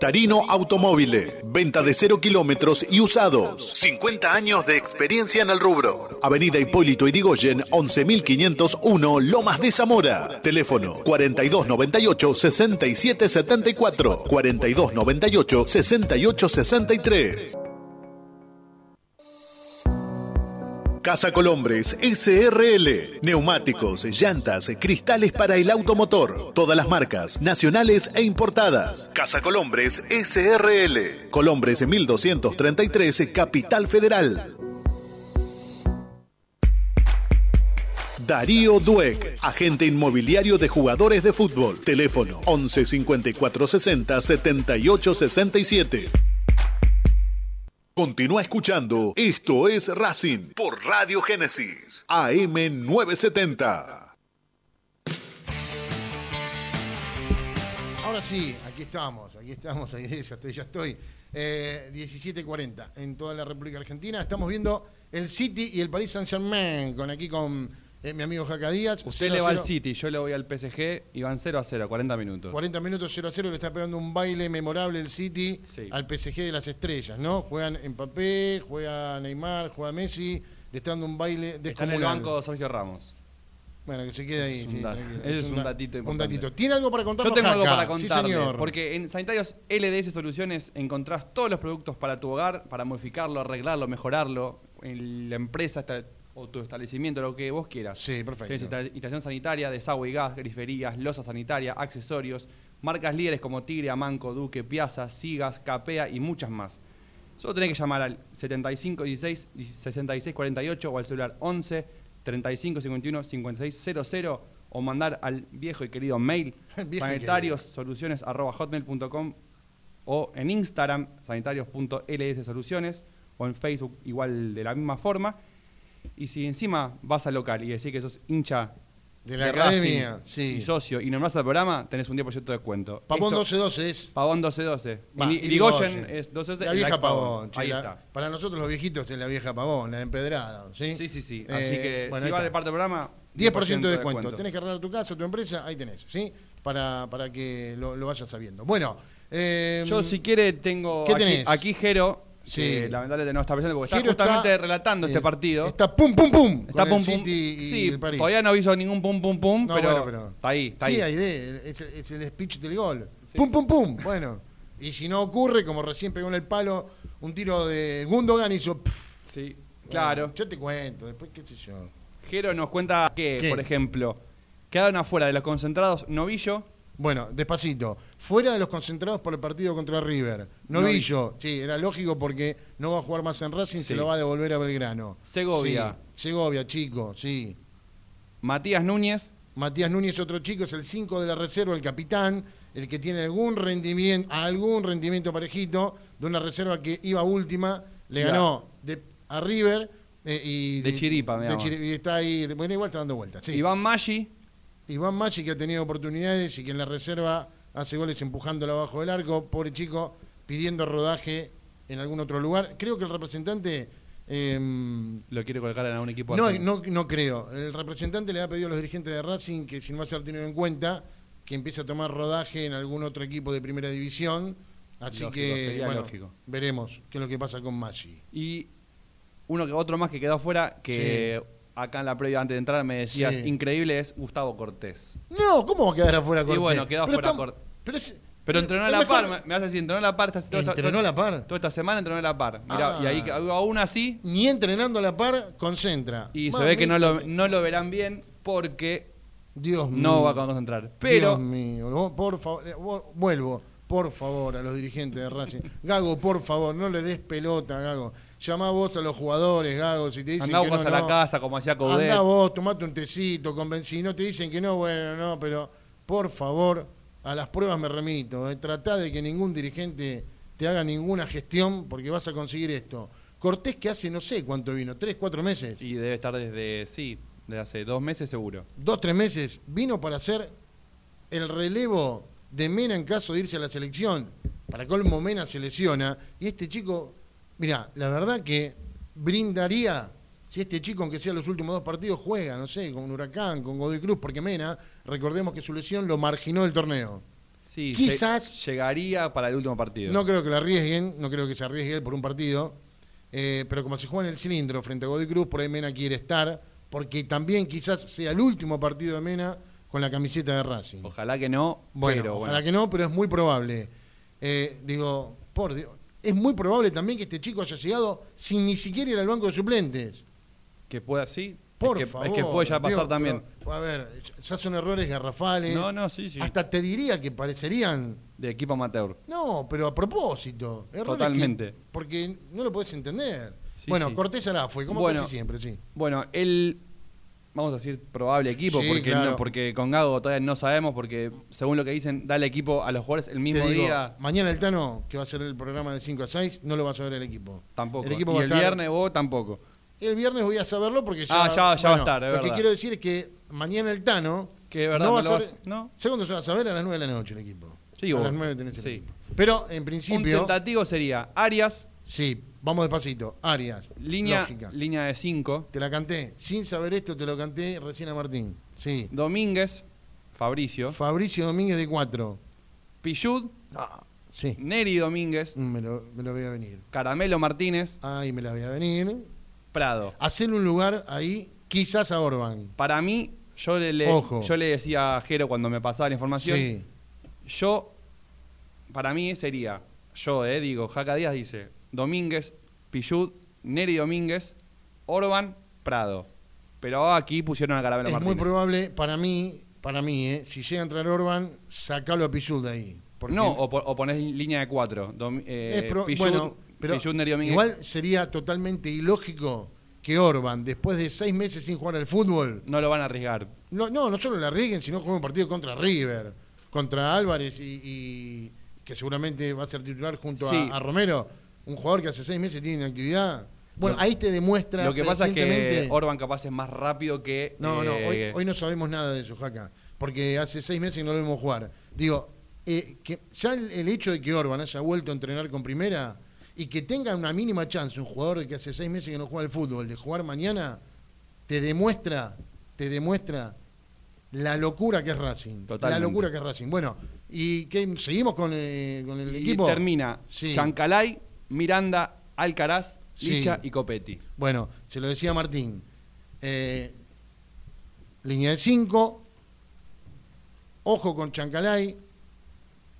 Contarino Automóviles. Venta de cero kilómetros y usados. 50 años de experiencia en el rubro. Avenida Hipólito Irigoyen, 11501, Lomas de Zamora. Teléfono 4298-6774. 4298-6863. Casa Colombres SRL. Neumáticos, llantas, cristales para el automotor. Todas las marcas, nacionales e importadas. Casa Colombres SRL. Colombres 1233, Capital Federal. Darío Dueck, agente inmobiliario de jugadores de fútbol. Teléfono 11 54 60 78 67. Continúa escuchando. Esto es Racing por Radio Génesis AM 970. Ahora sí, aquí estamos, aquí estamos, ya estoy, ya estoy. Eh, 17.40 en toda la República Argentina. Estamos viendo el City y el Paris Saint-Germain, con aquí con eh, mi amigo Jaca Díaz. Usted 0 le va al 0. City, yo le voy al PSG y van 0 a 0, 40 minutos. 40 minutos 0 a 0, le está pegando un baile memorable el City Sí. al PSG de las estrellas, ¿no? Juegan Mbappé, juega Neymar, juega Messi, le está dando un baile Está en descomunal. el banco Sergio Ramos. Bueno, que se quede ahí. Es un sí, ese es un da- datito Un importante. datito. ¿Tiene algo para Yo contarnos tengo algo para contarle, Sí, señor. porque en Sanitarios LDS Soluciones encontrás todos los productos para tu hogar, para modificarlo, arreglarlo, mejorarlo, en la empresa esta- o tu establecimiento, lo que vos quieras. Sí, perfecto. Tienes insta- instalación sanitaria, desagüe y gas, griferías, losa sanitaria, accesorios, marcas líderes como Tigre, Amanco, Duque, Piazza, Sigas, Capea y muchas más. Solo tenés que llamar al 75 16 66 48 o al celular 11 35 51 56 00 o mandar al viejo y querido mail Viejo y sanitarios soluciones arroba hotmail.com o en Instagram sanitarios.ls soluciones o en Facebook igual de la misma forma. Y si encima vas al local y decís que sos hincha De la academia, sí. y socio y nombrás al programa, tenés un 10% de descuento. Pavón Esto- 1212 es. Pavón 1212. Va, Y Irigoyen. es 1212. La vieja Pavón. che, Ahí la- está. Para nosotros los viejitos es la vieja Pavón, la empedrada. ¿sí? Sí, sí, sí. Eh, Así que bueno, si vas de parte del programa, 10% de descuento. Tenés que arreglar tu casa, tu empresa, ahí tenés, ¿sí? Para, para que lo, lo vayas sabiendo. Bueno, eh, Yo, si quiere, tengo ¿Qué aquí, tenés? aquí Jero, Sí. que lamentablemente no está presente porque Giro está justamente está, relatando eh, este partido. Está pum, pum, pum. Está con pum, el pum. City y sí, París. todavía no hizo ningún pum, pum, pum, No, pero, bueno, pero- está ahí, está sí, ahí. hay de, es, es el speech del gol. Pum, pum, pum. Bueno, y si no ocurre, como recién pegó en el palo, un tiro de Gundogan hizo. pff, Sí, bueno, claro. yo te cuento, después qué sé yo. Jero nos cuenta que, ¿Qué? por ejemplo, quedaron afuera de los concentrados Novillo, Bueno, despacito. Fuera de los concentrados por el partido contra River. Novillo, sí, era lógico porque no va a jugar más en Racing, se lo va a devolver a Belgrano. Segovia. Sí, Segovia, chico, sí. Matías Núñez, Matías Núñez, otro chico, es el 5 de la reserva, el capitán, el que tiene algún rendimiento, algún rendimiento parejito de una reserva que iba última, le ganó de, a River eh, y De chiripa, me de llama. chiri- y está ahí, bueno, igual está dando vueltas. Sí. Iván Maggi, Iván Machi que ha tenido oportunidades y que en la reserva hace goles empujándola abajo del arco, pobre chico, pidiendo rodaje en algún otro lugar. Creo que el representante em, lo quiere colocar en algún equipo no, no, no creo. El representante le ha pedido a los dirigentes de Racing que, si no va a ser tenido en cuenta, que empiece a tomar rodaje en algún otro equipo de primera división. Así Lógico, que, sería bueno, lógico. veremos qué es lo que pasa con Maggi. Y uno otro más que quedó afuera, que acá en la previa antes de entrar me decías, Sí. increíble, es Gustavo Cortés. No, ¿cómo va a quedar afuera Cortés? bueno, quedó afuera Cortés. Pero, entrenó a la mejor- par, me- vas a decir, entrenó a la par. esta- ¿Entrenó toda- a la par? Toda esta semana entrenó a la par. Mirá, Ah. y ahí aún así, Ni entrenando a la par, concentra. y se ve que no lo, no lo verán bien porque Dios mío. no va a concentrar. Pero Dios mío, por favor, eh, vu- vuelvo. por favor, a los dirigentes de Racing. Gago, por favor, no le des pelota, Gago. Llamá vos a los jugadores, Gago, si te dicen Andá que vos no, a la no. casa como hacía Coudet. Andá vos, tomate un tecito, convencí. Si no te dicen que no, bueno, no, pero por favor, a las pruebas me remito. Eh. Tratá de que ningún dirigente te haga ninguna gestión porque vas a conseguir esto. Cortés que hace no sé cuánto vino, tres, cuatro meses, Y debe estar desde, sí, desde hace dos meses seguro. dos, tres meses, vino para hacer el relevo de Mena en caso de irse a la selección. Para colmo Mena se lesiona y este chico, mira, la verdad que brindaría si este chico, aunque sea los últimos dos partidos, juega, no sé, con Huracán, con Godoy Cruz, porque Mena, recordemos que su lesión lo marginó del torneo. Sí, Quizás- lle- llegaría para el último partido. No creo que lo arriesguen, no creo que se arriesgue él por un partido, eh, pero como se juega en el cilindro frente a Godoy Cruz, por ahí Mena quiere estar, porque también quizás sea el último partido de Mena con la camiseta de Racing. Ojalá que no, Bueno, pero ojalá bueno. que no, pero es muy probable. Eh, digo, por Dios, es muy probable también que este chico haya llegado sin ni siquiera ir al banco de suplentes. Que pueda, sí. Por es que, favor. es que puede ya pasar también. pero, a ver, ya son errores garrafales. No, no, sí, sí. Hasta te diría que parecerían. De equipo amateur. No, pero a propósito. errores Totalmente. que- porque no lo podés entender. Sí, bueno, sí. Cortés Ará fue, como Bueno. casi siempre, sí. Bueno, el, vamos a decir, probable equipo, Sí, porque, claro. no, porque con Gago todavía no sabemos, porque según lo que dicen, da el equipo a los jugadores el mismo digo, día. Mañana el Tano, que va a ser el programa de 5 a 6, no lo va a saber el equipo. Tampoco. El equipo y va el estar- viernes vos tampoco. El viernes voy a saberlo porque ya. Ah, ya- ya va a estar, es Lo que quiero decir es que mañana el Tano. Que es verdad, no va a ser. vas- ¿no? ¿Segundo se va a saber? A las 9 de la noche el equipo. Sí, a vos- las 9 tenés el sí. equipo. Pero en Un principio. tentativo sería Arias, Sí, vamos despacito. Arias. línea, Lógica. línea de 5, Te la canté. Sin saber esto, te lo canté recién a Martín. Sí. Domínguez, Fabricio, Fabricio Domínguez de 4. Pillud, Sí. Neri Domínguez, Me lo, me lo voy a venir. Caramelo Martínez, Ahí me la voy a venir. Prado. Hacer un lugar ahí, quizás a Orban. Para mí, yo le, le- Ojo. yo le decía a Jero cuando me pasaba la información, Sí. yo, para mí sería, yo eh, digo, Jaca Díaz dice, Domínguez, Pillud, Neri Domínguez, Orban, Prado. Pero aquí pusieron a Caramelo Es Martínez. muy probable, para mí, para mí, eh, si llega a entrar Orban, sacalo a Pichul de ahí. Porque No, o, po- o ponés línea de cuatro. Dom- eh, es pro- Pillud, bueno, pero Pillud, Neri Domínguez. igual sería totalmente ilógico que Orban, después de seis meses sin jugar al fútbol, No lo van a arriesgar. no, no, no solo la arriesguen, sino juegue un partido contra River, contra Álvarez y, y que seguramente va a ser titular junto a- a, Romero, un jugador que hace seis meses tiene inactividad. Bueno, ahí te demuestra. Lo que pasa es que Orban capaz es más rápido que... No, no, hoy, eh, hoy no sabemos nada de eso, Jaca, porque hace seis meses que no lo vemos jugar. Digo, eh, que ya el, el hecho de que Orban haya vuelto a entrenar con primera y que tenga una mínima chance un jugador que hace seis meses que no juega al fútbol de jugar mañana, te demuestra, te demuestra la locura que es Racing. Totalmente. La locura que es Racing. Bueno, ¿y qué, seguimos con, eh, con el y equipo? termina Sí. Chancalay, Miranda, Alcaraz, Sí. Licha y Copetti. Bueno, se lo decía Martín. Eh, línea de 5. Ojo con Chancalay.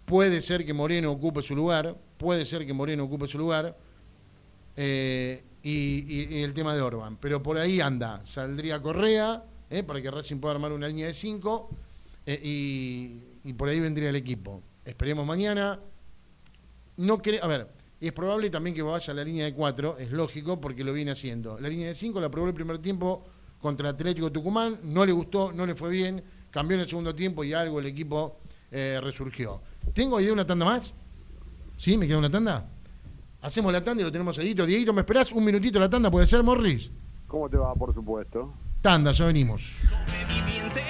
Puede ser que Moreno ocupe su lugar. Puede ser que Moreno ocupe su lugar. Eh, y, y- y el tema de Orban. Pero por ahí anda. Saldría Correa eh, para que Racing pueda armar una línea de 5. y, y por ahí vendría el equipo. Esperemos mañana. No a ver, es probable también que vaya a la línea de 4, es lógico porque lo viene haciendo. La línea de 5 la probó el primer tiempo contra Atlético Tucumán, no le gustó, no le fue bien, cambió en el segundo tiempo y algo el equipo eh, resurgió. ¿Tengo idea de una tanda más? ¿Sí? ¿Me queda una tanda? Hacemos la tanda y lo tenemos edito. Dieguito, ¿me esperás un minutito la tanda? ¿Puede ser, Morris? ¿Cómo te va? Por supuesto. Tanda, ya venimos. Sobrevivientes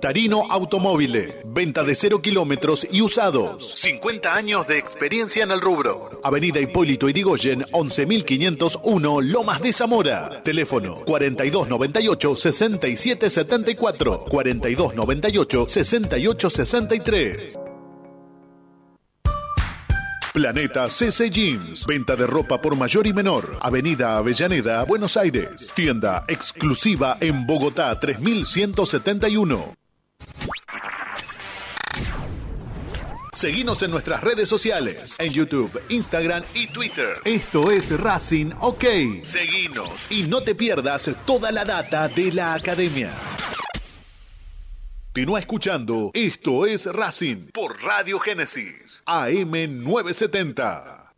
Contarino Automóviles. Venta de cero kilómetros y usados. 50 años de experiencia en el rubro. Avenida Hipólito Irigoyen, 11501, Lomas de Zamora. Teléfono 4298-6774. 4298-6863. Planeta CC Jeans. Venta de ropa por mayor y menor. Avenida Avellaneda, Buenos Aires. Tienda exclusiva en Bogotá 3171. Seguinos en nuestras redes sociales, en YouTube, Instagram y Twitter. Esto es Racing OK. Seguinos y no te pierdas toda la data de la academia. Continúa escuchando Esto es Racing por Radio Génesis, AM 970.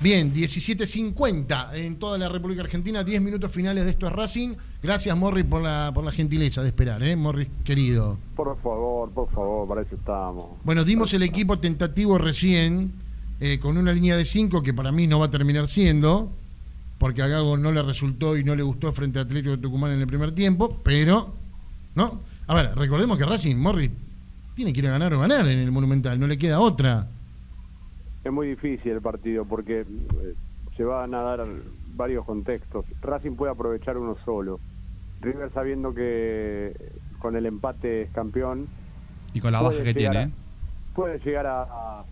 Bien, 17.50 en toda la República Argentina, 10 minutos finales de esto es Racing. Gracias, Morri, por la, por la gentileza de esperar, ¿eh? Morri, querido. Por favor, por favor, para eso estamos. Bueno, dimos el equipo tentativo recién, eh, con una línea de 5 que para mí no va a terminar siendo, porque a Gago no le resultó y no le gustó frente a Atlético de Tucumán en el primer tiempo, pero, ¿no? A ver, recordemos que Racing, Morri, tiene que ir a ganar o ganar en el Monumental, no le queda otra. Es muy difícil el partido porque eh, se van a dar varios contextos. Racing puede aprovechar uno solo. River sabiendo que con el empate es campeón. Y con la baja que tiene. a- ¿eh? puede llegar a, a-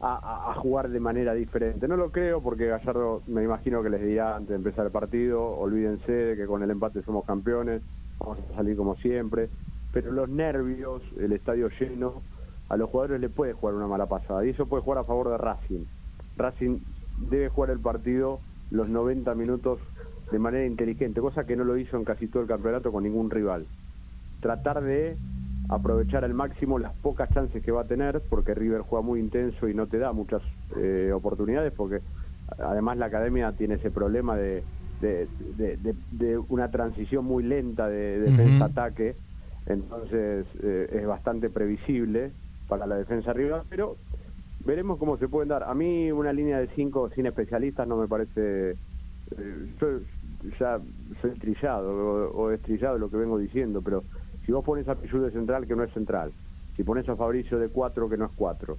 a- a jugar de manera diferente. No lo creo porque Gallardo me imagino que les dirá antes de empezar el partido, olvídense de que con el empate somos campeones, vamos a salir como siempre. Pero los nervios, el estadio lleno, a los jugadores le puede jugar una mala pasada y eso puede jugar a favor de Racing. Racing debe jugar el partido los 90 minutos de manera inteligente, cosa que no lo hizo en casi todo el campeonato con ningún rival. Tratar de aprovechar al máximo las pocas chances que va a tener, porque River juega muy intenso y no te da muchas eh, oportunidades, porque además la academia tiene ese problema de, de, de- de- de una transición muy lenta de defensa-ataque, entonces eh, es bastante previsible para la defensa rival, pero veremos cómo se pueden dar. A mí una línea de cinco sin especialistas no me parece... eh, yo ya soy trillado o, o estrillado lo que vengo diciendo, pero si vos pones a Pichu de central que no es central, si pones a Fabricio de cuatro que no es cuatro,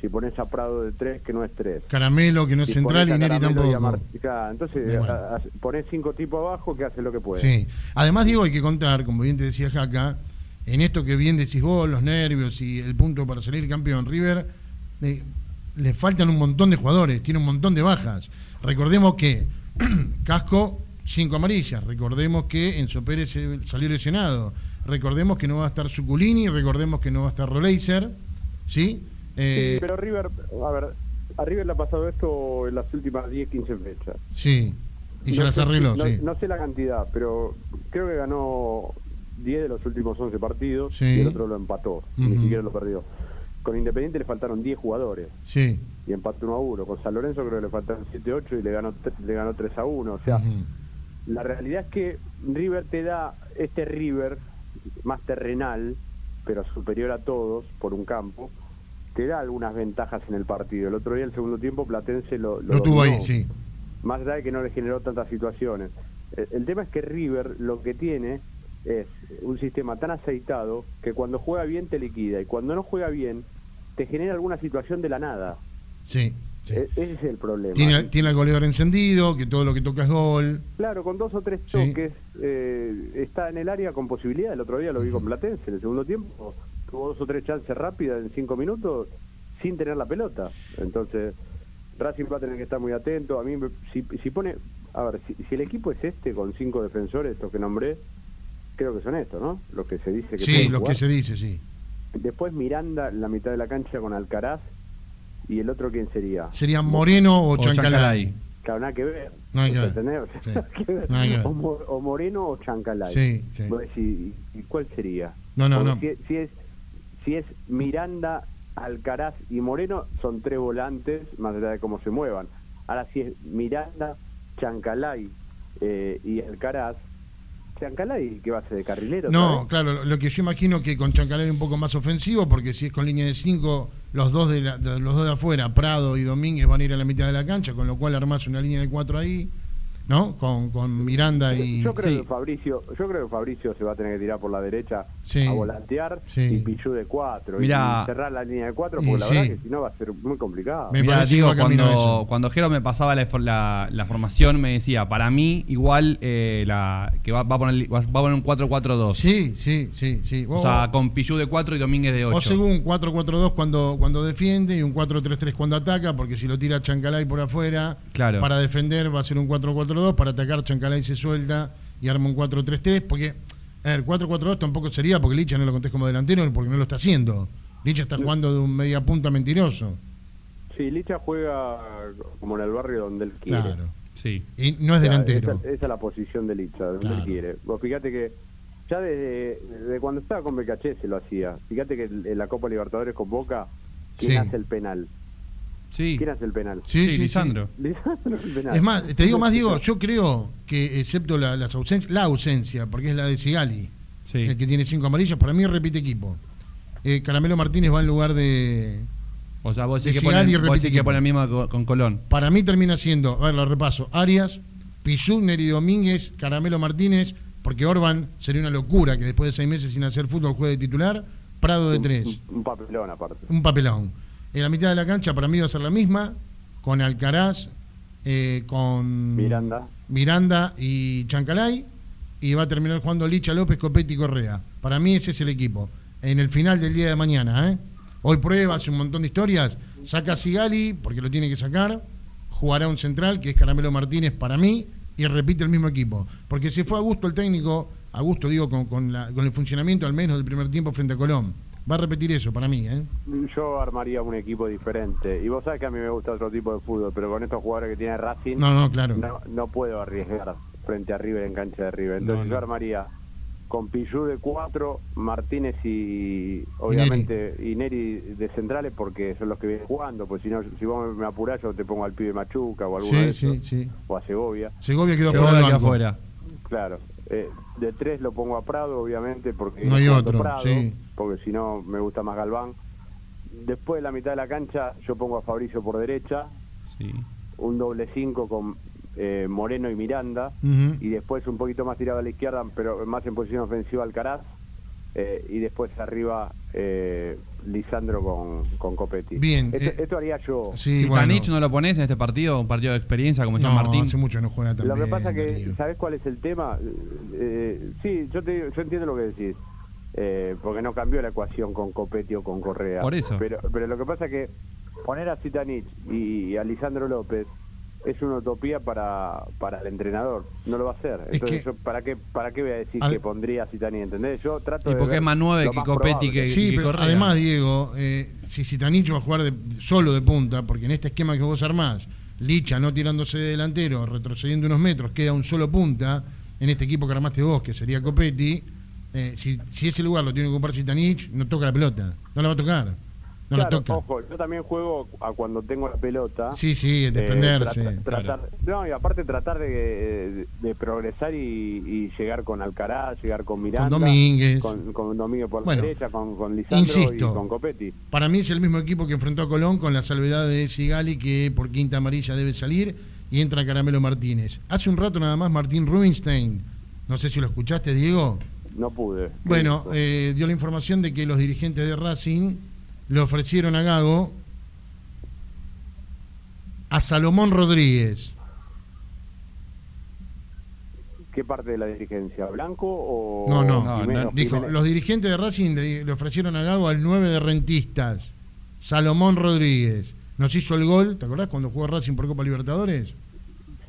si pones a Prado de tres que no es tres, Caramelo, que no es si central, y Neri y tampoco. Claro, entonces Y bueno. a- a- pones cinco tipos abajo que hace lo que puede. Sí. Además, digo, hay que contar, como bien te decía Jaca, en esto que bien decís vos, los nervios y el punto para salir campeón, River, eh, le faltan un montón de jugadores, tiene un montón de bajas. Recordemos que Casco, cinco amarillas. Recordemos que Enzo Pérez salió lesionado. Recordemos que no va a estar Suculini, recordemos que no va a estar Roleiser, ¿sí? Eh, Sí, pero River, a ver, a River le ha pasado esto en las últimas 10, 15 fechas. sí. Y se las arregló, no, sí. no sé la cantidad, pero creo que ganó 10 de los últimos 11 partidos Sí. y el otro lo empató, ni Ujú. siquiera lo perdió. Con Independiente le faltaron 10 jugadores Sí. y empató 1 a 1. Con San Lorenzo creo que le faltaron 7 8 y le ganó, le ganó 3 a 1. O sea, la realidad es que River te da este River más terrenal, pero superior a todos por un campo, te da algunas ventajas en el partido. El otro día, el segundo tiempo, Platense lo, Lo tuvo ahí, sí. Más allá de que no le generó tantas situaciones. El, el tema es que River lo que tiene es un sistema tan aceitado que cuando juega bien te liquida y cuando no juega bien te genera alguna situación de la nada. Sí. sí. E- ese es el problema. Tiene, tiene el goleador encendido, que todo lo que toca es gol. Claro, con dos o tres Sí. toques eh, está en el área con posibilidad. El otro día lo vi con Platense en el segundo tiempo. Tuvo dos o tres chances rápidas en cinco minutos sin tener la pelota. Entonces, Racing va a tener que estar muy atento. A mí, si, si pone. A ver, si, si el equipo es este con cinco defensores, estos que nombré, creo que son estos, ¿no? Los que se dice que Sí, pueden lo jugar. que se dice, sí. Después Miranda en la mitad de la cancha con Alcaraz. ¿Y el otro quién sería? Sería Moreno o, O Chancalay. Claro, nada que ver. No hay que ver. O Sí. que ver. Moreno o Chancalay. Sí, sí. Decís, ¿y, y cuál sería? No, no, Porque no. Si, es- si es, si es Miranda, Alcaraz y Moreno, son tres volantes, más allá de cómo se muevan. Ahora, si es Miranda, Chancalay eh, y Alcaraz, Chancalay, ¿qué va a ser de carrilero? No, ¿sabes? claro, lo que yo imagino que con Chancalay un poco más ofensivo, porque si es con línea de 5, los dos de, la- de- los dos de afuera, Prado y Domínguez van a ir a la mitad de la cancha, con lo cual armás una línea de 4 ahí. ¿No? Con, con Miranda y... Yo creo Sí. que Fabricio, yo creo que Fabricio se va a tener que tirar por la derecha Sí. a volantear Sí. y Pichu de cuatro Mirá. y cerrar la línea de cuatro Y porque la sí. verdad que si no va a ser muy complicado. Me Mirá, digo, cuando, cuando Jero me pasaba la, la- la formación, me decía, para mí, igual eh, la, que va, va a poner, va a poner un 4-4-2. Sí, sí, sí, sí. O Vos- sea, con Pichu de 4 y Domínguez de 8. O según 4-4-2 cuando, cuando defiende y un 4-3-3 cuando ataca, porque si lo tira Chancalay por afuera, Claro. para defender va a ser un 4-4-2, para atacar Chancalay se suelta y arma un 4-3-3, porque a ver, 4-4-2 tampoco sería porque Licha no lo contés como delantero, porque no lo está haciendo. Licha está jugando de un media punta mentiroso. Sí, Licha juega como en el barrio donde él quiere. Claro. Sí. Y no es O sea, delantero. Esa, esa es la posición de Licha, donde Claro. él quiere. Vos fíjate que ya desde, desde cuando estaba con Becaché se lo hacía. Fíjate que en la Copa Libertadores con Boca, ¿quién Sí. hace el penal? Sí. ¿Quién hace el penal? Sí, sí, sí. Lisandro. Lisandro hace el penal. Es más, te digo más, Diego, yo creo que excepto la, las ausencias, la ausencia, porque es la de Sigali, Sí. el que tiene cinco amarillas, para mí repite equipo. Eh, Caramelo Martínez va en lugar de, O sea, vos decís que vos que mismo con Colón. Para mí termina siendo, a ver, lo repaso, Arias, Pizú, Neri Domínguez, Caramelo Martínez, porque Orban sería una locura que después de seis meses sin hacer fútbol juegue de titular, Prado de tres, Un, un papelón aparte. un papelón. En la mitad de la cancha para mí va a ser la misma, con Alcaraz, eh, con Miranda. Miranda y Chancalay, y va a terminar jugando Licha López, Copetti y Correa. Para mí ese es el equipo. En el final del día de mañana, ¿eh? Hoy prueba, hace un montón de historias, saca a Sigali, porque lo tiene que sacar, jugará un central, que es Caramelo Martínez para mí, y repite el mismo equipo. Porque se fue a gusto el técnico, a gusto digo, con, con la- con el funcionamiento al menos del primer tiempo frente a Colón. Va a repetir eso para mí, ¿eh? Yo armaría un equipo diferente. Y vos sabés que a mí me gusta otro tipo de fútbol, pero con estos jugadores que tiene Racing, No, no, claro. no, no puedo arriesgar frente a River en cancha de River. Entonces No, no. yo armaría con Pillú de 4, Martínez y obviamente y Neri. de centrales porque son los que vienen jugando. Pues si no, si vos me apurás, yo te pongo al pibe Machuca o alguno de Sí, esos, sí, sí. o a Segovia. Segovia quedó banco. afuera. Claro. Eh, de 3 lo pongo a Prado, obviamente, porque No hay otro, Prado, sí. Porque si no me gusta más Galván. Después de la mitad de la cancha, yo pongo a Fabricio por derecha, Sí. un doble 5 con eh, Moreno y Miranda, y después un poquito más tirado a la izquierda, pero más en posición ofensiva Alcaraz, eh, y después arriba eh, Lisandro con, con Copetti. Bien, Esto, eh, esto haría yo. Sí, si bueno. Tanich no lo pones en este partido, un partido de experiencia, como decía No, Martín. hace mucho no juega tan Lo que pasa que. ¿sabes cuál es el tema? Eh, sí, yo te digo- yo entiendo lo que decís, eh, porque no cambió la ecuación con Copetti o con Correa. Por eso. Pero, pero lo que pasa es que poner a Zitanich y a Lisandro López es una utopía para, para el entrenador. No lo va a hacer. Es Entonces, que- yo, ¿para qué para qué voy a decir que pondría a Zitanich? ¿Entendés? Yo trato Y de porque ver es más nueve que Copetti que- Sí, que pero Correa. además, Diego, eh, si Zitanich va a jugar de- solo de punta, porque en este esquema que vos armás, Licha no tirándose de delantero, retrocediendo unos metros, queda un solo punta, en este equipo que armaste vos, que sería Copetti, eh, si, si ese lugar lo tiene que ocupar Zitanich, no toca la pelota, no la va a tocar, no la toca. ojo, yo también juego a cuando tengo la pelota. Sí, sí, Eh, desprenderse. tra- tratar, No, y aparte tratar de, de- de progresar y, y llegar con Alcaraz, llegar con Miranda. Domínguez. Con, con Domínguez por Bueno, la derecha, con, con Lisandro insisto. y con Copetti. Para mí es el mismo equipo que enfrentó a Colón con la salvedad de Sigali que por quinta amarilla debe salir y entra Caramelo Martínez. Hace un rato nada más Martín Rubinstein, no sé si lo escuchaste Diego, No pude. bueno, eh, dio la información de que los dirigentes de Racing le ofrecieron a Gago a Salomón Rodríguez. ¿Qué parte de la dirigencia? ¿Blanco o.? No, no, No, Jimeno? no, dijo, Jiménez. los dirigentes de Racing le, le ofrecieron a Gago al 9 de rentistas, Salomón Rodríguez. Nos hizo el gol, ¿te acordás cuando jugó Racing por Copa Libertadores?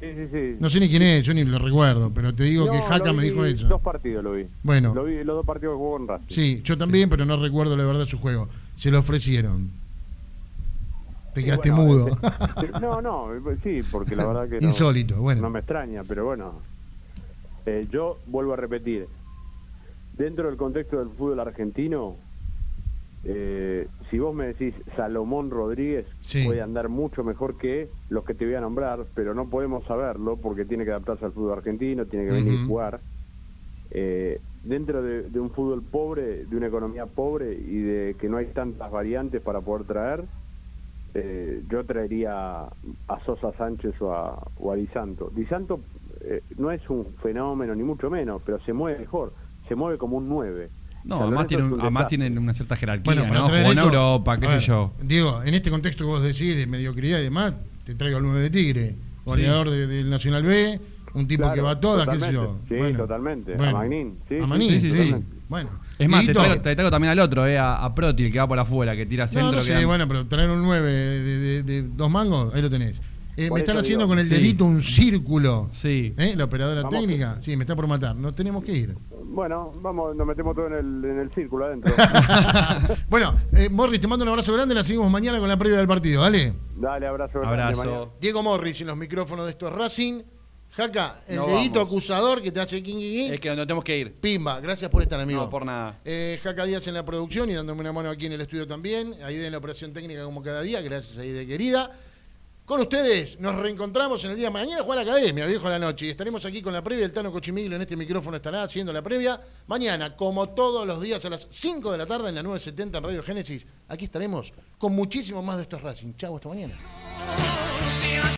Sí, sí, sí. No sé ni quién es, yo ni lo recuerdo, pero te digo No, que Jaca me dijo eso. Dos partidos lo vi. Bueno. Lo vi los dos partidos que jugó en Racing. Sí, yo también, pero no recuerdo la verdad su juego. Se lo ofrecieron. Te quedaste bueno, mudo. este- no, no, sí, porque la verdad que no, Insólito, bueno. no me extraña, pero bueno. Eh, yo vuelvo a repetir, dentro del contexto del fútbol argentino, eh, si vos me decís Salomón Rodríguez Sí. puede andar mucho mejor que los que te voy a nombrar, pero no podemos saberlo porque tiene que adaptarse al fútbol argentino, tiene que venir Ujú. a jugar. Eh, dentro de, de un fútbol pobre, de una economía pobre y de que no hay tantas variantes para poder traer, eh, yo traería a Sosa Sánchez o a, o a Di Santo. Di Santo, eh, no es un fenómeno ni mucho menos, pero se mueve mejor, se mueve como un 9. No, además, tiene, un- tienen una cierta jerarquía, Bueno, ¿no? Jugó en eso- Europa, qué sé yo. Diego, en este contexto que vos decís de mediocridad y demás, te traigo al 9 de Tigre, goleador de- del Nacional B, un tipo Claro, que va a todas, qué sé yo. Sí, totalmente. A Magnín, sí, A sí, Magnín, sí, sí. Bueno. Es más, te traigo, te traigo también al otro, eh, a, a Proti, el que va por afuera, que tira No, centro. no sé, da- bueno, pero traer un 9 de, de- de dos mangos, ahí lo tenés. Eh, me están haciendo digo, con el sí. dedito un círculo. Sí. ¿Eh? La operadora Vamos. técnica. Sí, me está por matar. No tenemos que ir. Bueno, vamos, nos metemos todo en el, en el círculo adentro. Bueno, eh, Morris, te mando un abrazo grande. La seguimos mañana con la previa del partido. Dale. Dale, abrazo. grande, Abrazo. mañana. Diego Morris en los micrófonos de esto es Racing. Jaca, el No dedito vamos. acusador que te hace king, king, king. Es que no tenemos que ir. Pimba, gracias por estar, amigo. No, por nada. Eh, Jaca Díaz en la producción y dándome una mano aquí en el estudio también. Aide en la operación técnica como cada día. Gracias, Aide querida. Con ustedes nos reencontramos en el día de mañana. Juega la academia, viejo a la noche. Y estaremos aquí con la previa. El Tano Cochimiglo en este micrófono estará haciendo la previa. Mañana, como todos los días, a las 5 de la tarde en la 970 en Radio Génesis. Aquí estaremos con muchísimo más de estos Racing. Chau, hasta mañana.